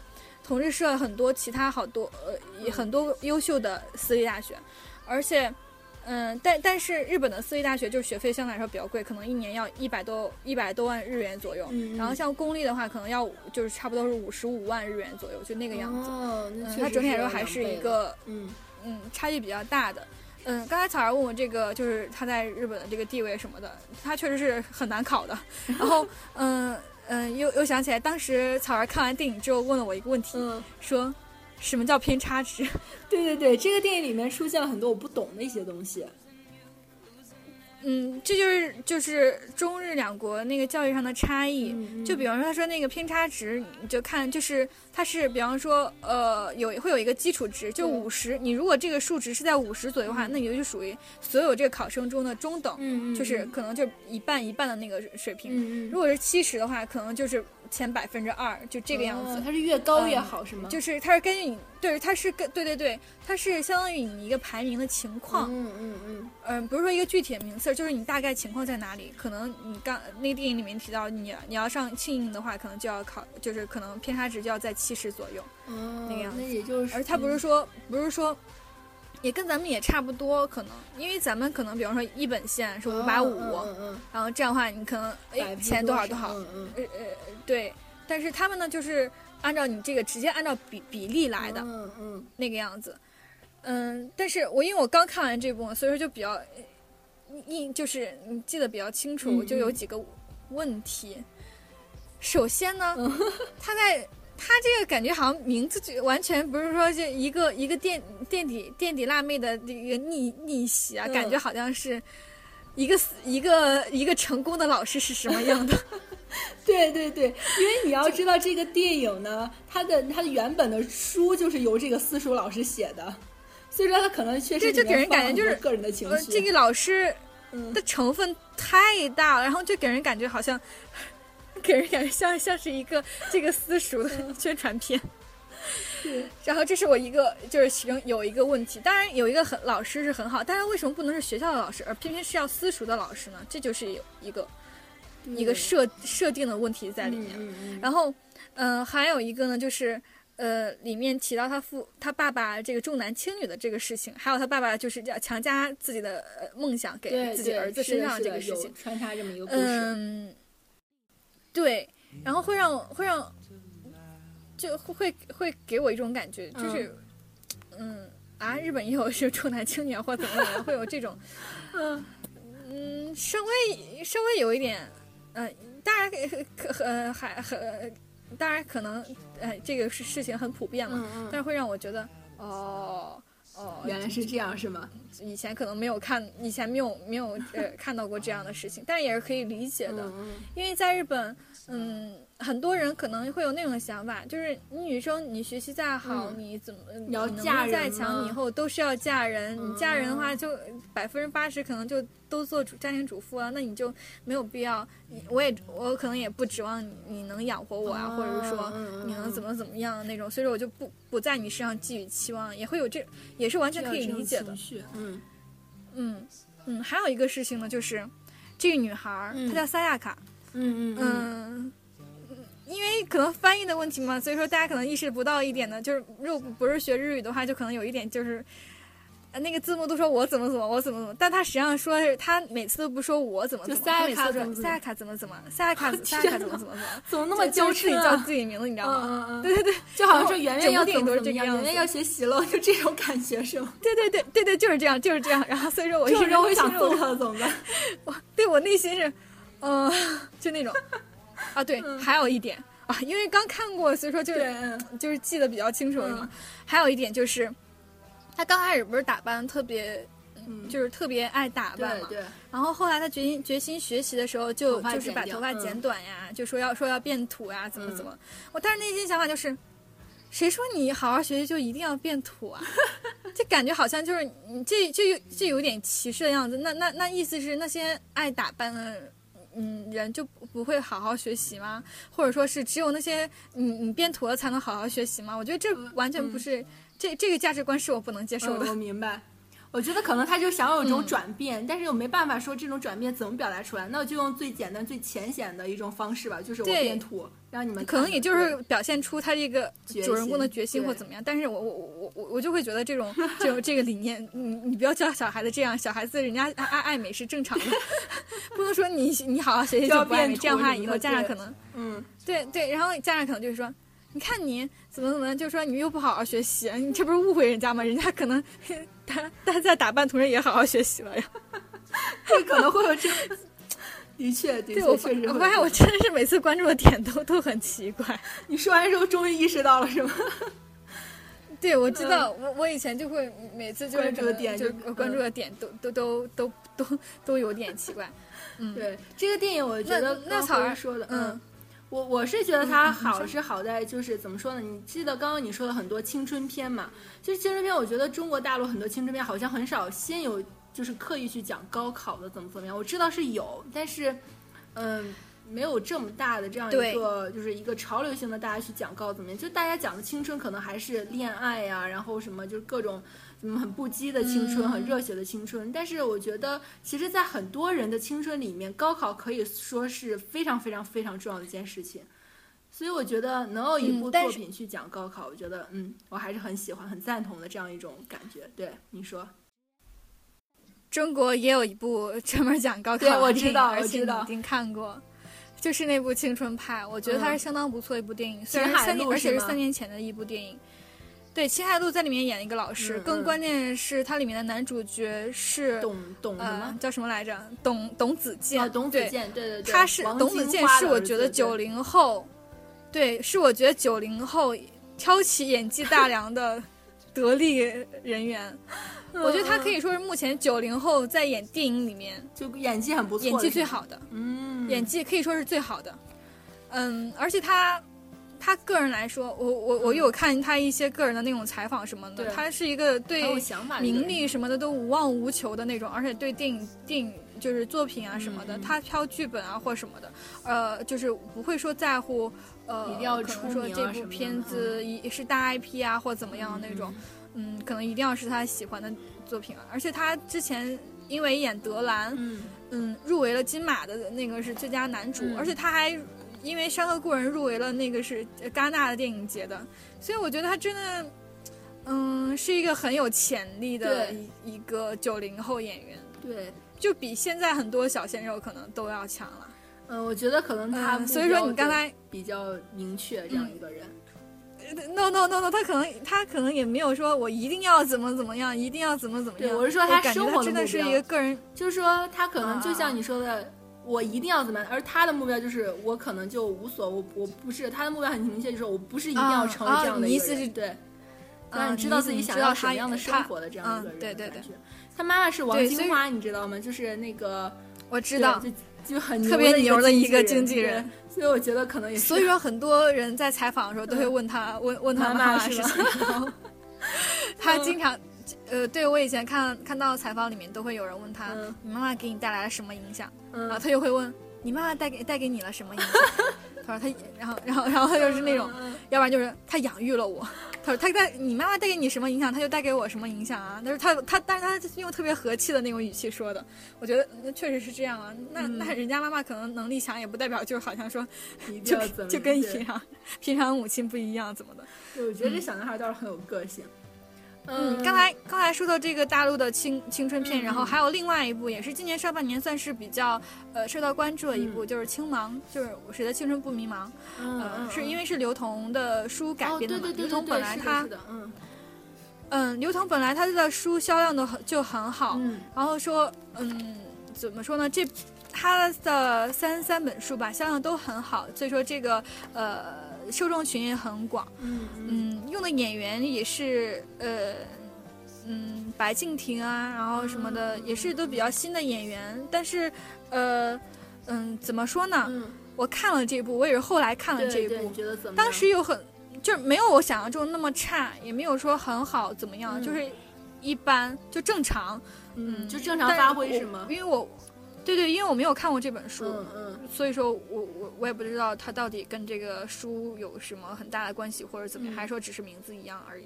同志社很多其他好多呃很多优秀的私立大学，而且，嗯，但但是日本的私立大学就是学费相对来说比较贵，可能一年要一百多一百多万日元左右。嗯。然后像公立的话，可能要就是差不多是五十五万日元左右，就那个样子。哦，那它整体来说还是一个嗯嗯差距比较大的。嗯，刚才草儿问我这个就是他在日本的这个地位什么的，他确实是很难考的。然后 嗯。嗯，又又想起来，当时草儿看完电影之后问了我一个问题，说什么叫偏差值？对对对，这个电影里面出现了很多我不懂的一些东西。嗯，这就是就是中日两国那个教育上的差异。就比方说，他说那个偏差值，你就看就是它是比方说呃有会有一个基础值，就五十。你如果这个数值是在五十左右的话，那你就属于所有这个考生中的中等，就是可能就一半一半的那个水平。如果是七十的话，可能就是。前百分之二就这个样子，它是越高越好是吗？就是它是根据你，对，它是跟对对对，它是相当于你一个排名的情况。嗯嗯嗯嗯，不是说一个具体的名次，就是你大概情况在哪里？可能你刚那个电影里面提到，你你要上庆应的话，可能就要考，就是可能偏差值就要在七十左右，那个样子。那也就是，而它不是说不是说。也跟咱们也差不多，可能因为咱们可能，比方说一本线是五百五，然后这样的话，你可能哎前多少多少，呃呃对，但是他们呢就是按照你这个直接按照比比例来的，嗯嗯，那个样子，嗯，但是我因为我刚看完这部分，所以说就比较印就是你记得比较清楚，就有几个问题。首先呢，他在他这个感觉好像名字就完全不是说就一个一个垫垫底垫底辣妹的这个逆逆袭啊，感觉好像是一个一个一个成功的老师是什么样的。对对对，因为你要知道这个电影呢，它的它的原本的书就是由这个私塾老师写的，所以说他可能确实就给人感觉就是个人的情绪。这个老师的成分太大了，然后就给人感觉好像给人感觉像像是一个这个私塾的宣传片。然后这是我一个就是其中有一个问题，当然有一个很老师是很好，但是为什么不能是学校的老师，而偏偏是要私塾的老师呢？这就是有一个。一个设设定的问题在里面，然后，嗯，还有一个呢，就是，呃，里面提到他父他爸爸这个重男轻女的这个事情，还有他爸爸就是要强加自己的梦想给自己儿子身上这个事情，穿插这么一个故事，嗯，对，然后会让会让，就会会给我一种感觉，就是，嗯啊，日本也有是重男轻女或怎么怎么，会有这种，嗯嗯，稍微稍微有一点。嗯，当然可可呃还很，当然可能，呃，这个事事情很普遍嘛，但是会让我觉得，哦哦，原来是这样是吗？以前可能没有看，以前没有没有呃看到过这样的事情，但也是可以理解的，因为在日本，嗯。很多人可能会有那种想法，就是你女生，你学习再好，你怎么你能力再强，你以后都是要嫁人。你嫁人的话，就百分之八十可能就都做主家庭主妇啊，那你就没有必要。我也我可能也不指望你你能养活我啊，或者是说你能怎么怎么样那种，所以说我就不不在你身上寄予期望，也会有这也是完全可以理解的。嗯嗯嗯，还有一个事情呢，就是这个女孩她叫萨亚卡。嗯嗯嗯。因为可能翻译的问题嘛，所以说大家可能意识不到一点呢，就是如果不是学日语的话，就可能有一点就是，那个字幕都说我怎么怎么，我怎么怎么，但他实际上说是他每次都不说我怎么怎么，他每次说赛亚卡怎么怎么，赛亚卡赛亚卡怎么 怎么怎么，怎么那么娇自己叫自己名字，你知道吗？对对对，就好像说圆圆要怎么怎么样，圆圆要学习了，就这种感觉是吗？对对对对对，就是这样就是这样。然后所以说我一直我想揍他怎么办？我 对我内心是，嗯，就那种。啊，对，还有一点啊，因为刚看过，所以说就是就是记得比较清楚了嘛。还有一点就是，他刚开始不是打扮特别，就是特别爱打扮嘛。对。然后后来他决心决心学习的时候，就就是把头发剪短呀，就说要说要变土呀，怎么怎么。我当时内心想法就是，谁说你好好学习就一定要变土啊？这感觉好像就是你这这有这有点歧视的样子。那那那意思是那些爱打扮的。嗯，人就不会好好学习吗？或者说是只有那些你你变土了才能好好学习吗？我觉得这完全不是，这这个价值观是我不能接受的。我明白。我觉得可能他就想有一种转变，但是又没办法说这种转变怎么表达出来，那我就用最简单、最浅显的一种方式吧，就是我变土，让你们可能也就是表现出他这个主人公的决心或怎么样。但是我我我我我就会觉得这种这种这个理念，你你不要教小孩子这样，小孩子人家爱爱美是正常的，不能说你你好好学习就不爱美，这样的话以后家长可能嗯对对，然后家长可能就是说。你看你怎么怎么，就说你又不好好学习，你这不是误会人家吗？人家可能他他在打扮，同时也好好学习了呀。这可能会有这，的确的确确实。我发现我真的是每次关注的点都都很奇怪。你说完之后终于意识到了是吗？对，我知道，我我以前就会每次就是这个点，就关注的点都都都都都都有点奇怪。嗯，对，这个电影我觉得那草儿说的，嗯。我我是觉得它好是好在就是怎么说呢？你记得刚刚你说的很多青春片嘛？就是青春片，我觉得中国大陆很多青春片好像很少先有就是刻意去讲高考的怎么怎么样。我知道是有，但是嗯，没有这么大的这样一个就是一个潮流性的大家去讲高怎么样？就大家讲的青春可能还是恋爱呀，然后什么就是各种。嗯，很不羁的青春，很热血的青春。但是我觉得，其实，在很多人的青春里面，高考可以说是非常非常非常重要的一件事情。所以，我觉得能有一部作品去讲高考，我觉得，嗯，我还是很喜欢、很赞同的这样一种感觉。对，你说，中国也有一部 专门讲高考的我知道，我知道，已经看过，就是那部《青春派》，我觉得它是相当不错一部电影，虽然三年，而且是三年前的一部电影。对，秦海璐在里面演一个老师，更关键是它里面的男主角是董董什么叫什么来着？董董子健。董子健，对对对，他是董子健，是我觉得九零后，对，是我觉得九零后挑起演技大梁的 得力人员。我觉得他可以说是目前九零后在演电影里面就演技很不错，演技最好的，嗯，演技可以说是最好的。嗯，而且他他个人来说，我我我有看他一些个人的那种采访什么的，他是一个对名利什么的都无望无求的那种，而且对电影电影就是作品啊什么的，他挑剧本啊或什么的，呃，就是不会说在乎呃，一定要出说这部片子一是大 IP 啊或怎么样的那种。嗯，可能一定要是他喜欢的作品啊！而且他之前因为演德兰，嗯。嗯，入围了金马的那个是最佳男主，而且他还因为《山河故人》入围了那个是戛纳的电影节的，所以我觉得他真的，嗯，是一个很有潜力的一一个九零后演员，对，就比现在很多小鲜肉可能都要强了。嗯，我觉得可能他所以说你刚才比较明确这样一个人。no no no no，他可能他可能也没有说我一定要怎么怎么样，一定要怎么怎么样。对，我是说他生活真的是一个个人，就是说他可能就像你说的，我一定要怎么样，而他的目标就是我可能就无所，我我不是他的目标很明确，就是我不是一定要成为这样的一个人，对，让你知道自己想要什么样的生活的这样一个人。对对对，他妈妈是王金花，你知道吗？就是那个我知道。就就很特别牛的一个经纪人，所以我觉得可能也是。所以说，很多人在采访的时候都会问他，问问他妈妈是谁。他经常，呃，对我以前看看到采访里面都会有人问他，你妈妈给你带来了什么影响？然后他就会问，你妈妈带给带给你了什么影响？他说他，然后然后然后他就是那种，要不然就是他养育了我。他说他带你妈妈带给你什么影响，他就带给我什么影响啊？但是他他但是他用特别和气的那种语气说的，我觉得那确实是这样啊。那那人家妈妈可能能力强，也不代表就是好像说 就就跟平常平常母亲不一样怎么的。对，我觉得这小男孩倒是很有个性。嗯，刚才刚才说到这个大陆的青青春片，然后还有另外一部，也是今年上半年算是比较呃受到关注的一部，就是《青盲》，就是谁的青春不迷茫？嗯，是因为是刘同的书改编的嘛？刘同本来他嗯嗯，刘同本来他的书销量都很就很好，嗯，然后说嗯怎么说呢？这他的三三本书吧销量都很好，所以说这个呃。受众群也很广，嗯嗯，用的演员也是呃嗯白敬亭啊，然后什么的也是都比较新的演员，但是呃嗯怎么说呢？我看了这部，我也是后来看了这一部？当时有很就是没有我想象中那么差，也没有说很好怎么样，就是一般就正常，嗯，就正常发挥是吗？因为我。对对，因为我没有看过这本书，嗯嗯，所以说我我我也不知道它到底跟这个书有什么很大的关系，或者怎么样，还是说只是名字一样而已。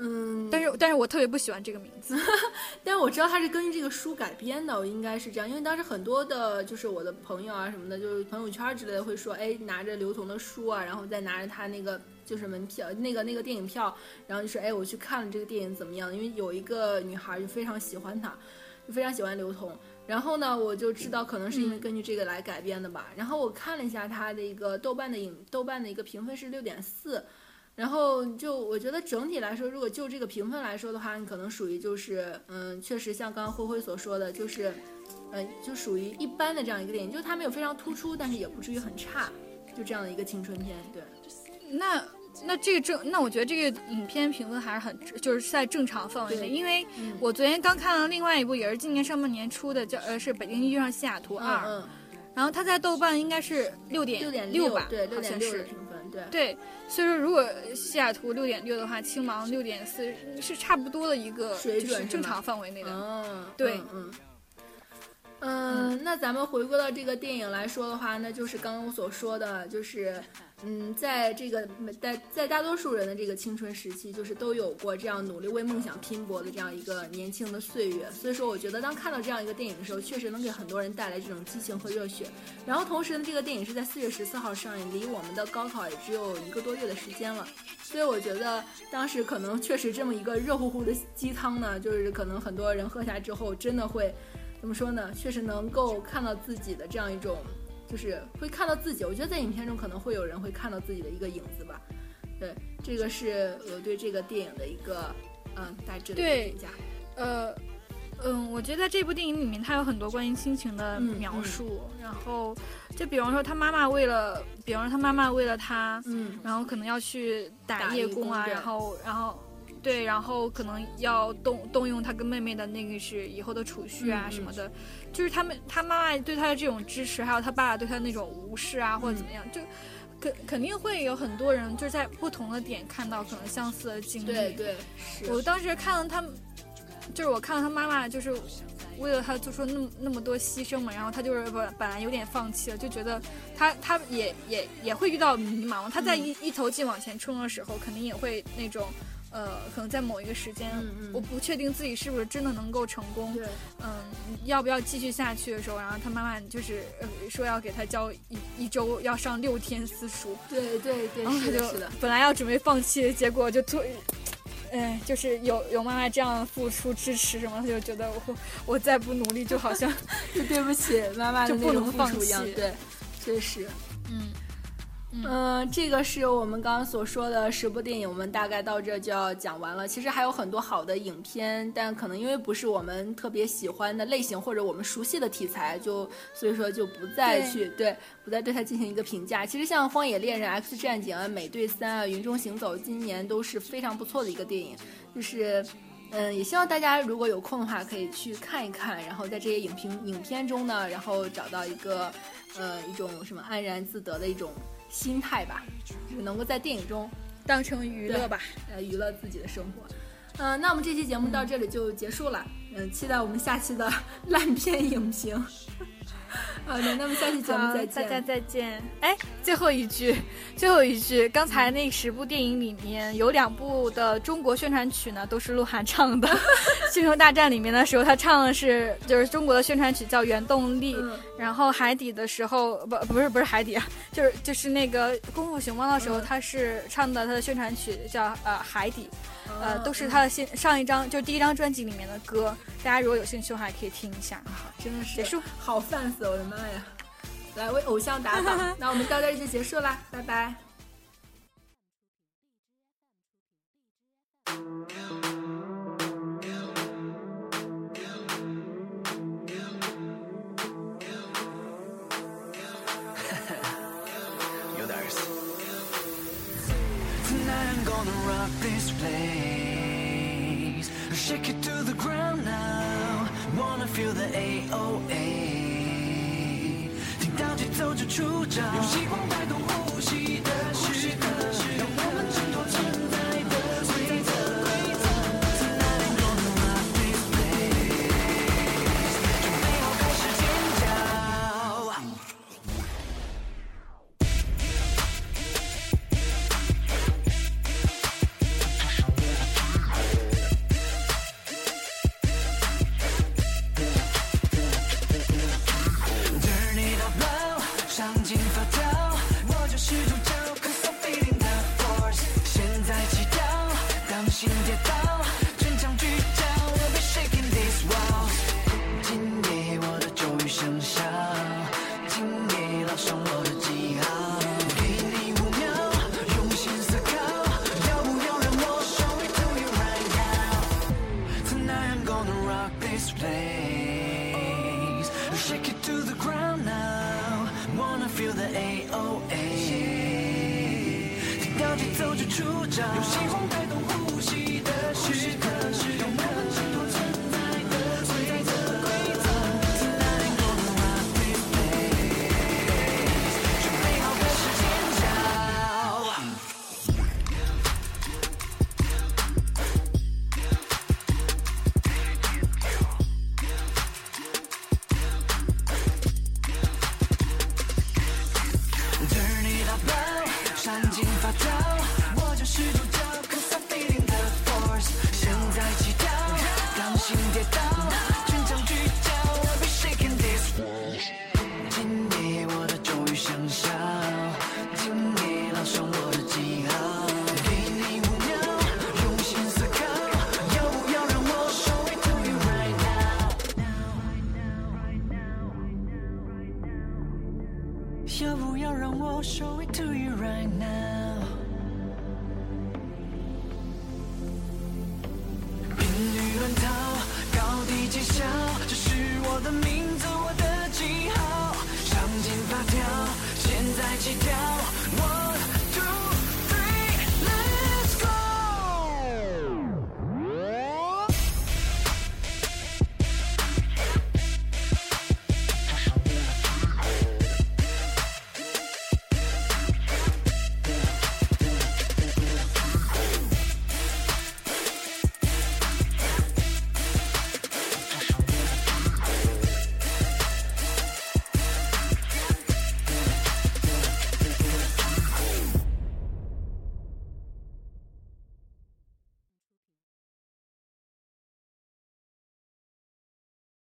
嗯，但是但是我特别不喜欢这个名字，但是我知道它是根据这个书改编的，我应该是这样，因为当时很多的，就是我的朋友啊什么的，就是朋友圈之类的会说，哎，拿着刘同的书啊，然后再拿着他那个就是门票，那个那个电影票，然后就说，哎，我去看了这个电影怎么样？因为有一个女孩就非常喜欢他，就非常喜欢刘同。然后呢，我就知道可能是因为根据这个来改编的吧。然后我看了一下它的一个豆瓣的影，豆瓣的一个评分是六点四。然后就我觉得整体来说，如果就这个评分来说的话，你可能属于就是，嗯，确实像刚刚灰灰所说的，就是，嗯，就属于一般的这样一个电影，就是它没有非常突出，但是也不至于很差，就这样的一个青春片。对，那。那这个正，那我觉得这个影片评分还是很，就是在正常范围内。因为我昨天刚看了另外一部，也是今年上半年出的，叫呃是《北京遇上西雅图二》，然后它在豆瓣应该是六点六点六吧，对，六点六的评分，对。对，所以说如果西雅图六点六的话，青芒六点四是差不多的一个水准，正常范围内的。嗯，对，嗯。嗯，那咱们回归到这个电影来说的话，那就是刚刚我所说的，就是，嗯，在这个在在大多数人的这个青春时期，就是都有过这样努力为梦想拼搏的这样一个年轻的岁月。所以说，我觉得当看到这样一个电影的时候，确实能给很多人带来这种激情和热血。然后同时呢，这个电影是在四月十四号上映，离我们的高考也只有一个多月的时间了。所以我觉得当时可能确实这么一个热乎乎的鸡汤呢，就是可能很多人喝下之后，真的会。怎么说呢？确实能够看到自己的这样一种，就是会看到自己。我觉得在影片中可能会有人会看到自己的一个影子吧。对，这个是我对这个电影的一个嗯大致的评价。呃，嗯，我觉得在这部电影里面，它有很多关于亲情的描述。然后，就比方说，他妈妈为了，比方说他妈妈为了他，嗯，然后可能要去打夜工啊，然后，然后，对，然后可能要动动用他跟妹妹的那个是以后的储蓄啊什么的。就是他们他妈妈对他的这种支持，还有他爸爸对他那种无视啊，或者怎么样，就肯肯定会有很多人就是在不同的点看到可能相似的经历。对对，我当时看到他们。就是我看到他妈妈，就是为了他做出那么那么多牺牲嘛，然后他就是本本来有点放弃了，就觉得他他也也也会遇到迷茫。他在一一头劲往前冲的时候，肯定也会那种，呃，可能在某一个时间，我不确定自己是不是真的能够成功，嗯，要不要继续下去的时候，然后他妈妈就是说要给他教一一周要上六天私塾，对对对，是的，本来要准备放弃，结果就突。哎，就是有有妈妈这样付出支持什么，他就觉得我我再不努力，就好像 就对不起妈妈的那种付出一样，对，确实，嗯。嗯，这个是我们刚刚所说的十部电影，我们大概到这就要讲完了。其实还有很多好的影片，但可能因为不是我们特别喜欢的类型或者我们熟悉的题材，就所以说就不再去对不再对它进行一个评价。其实像《荒野猎人》《X 战警》啊，《美队三》啊，《云中行走》今年都是非常不错的一个电影。就是嗯，也希望大家如果有空的话可以去看一看，然后在这些影评影片中呢，然后找到一个呃一种什么安然自得的一种。心态吧，就是能够在电影中当成娱乐吧，呃，娱乐自己的生活。嗯，那我们这期节目到这里就结束了。嗯，期待我们下期的烂片影评。好的，那么下期节目再见，大家再见。哎，最后一句，最后一句，刚才那十部电影里面有两部的中国宣传曲呢，都是鹿晗唱的。《星球大战》里面的时候，他唱的是就是中国的宣传曲，叫《原动力》。然后海底的时候，不不是不是海底啊，就是就是那个《功夫熊猫》的时候，他是唱的他的宣传曲叫呃《海底》。呃，都是他的新上一张，就第一张专辑里面的歌，大家如果有兴趣的话，也可以听一下。真的是结束，好 fans，我的妈呀！来为偶像打榜，那我们到这就结束啦，拜拜。Shake it to the ground now. Wanna feel the AOA。听到节奏就出招，用希望带动呼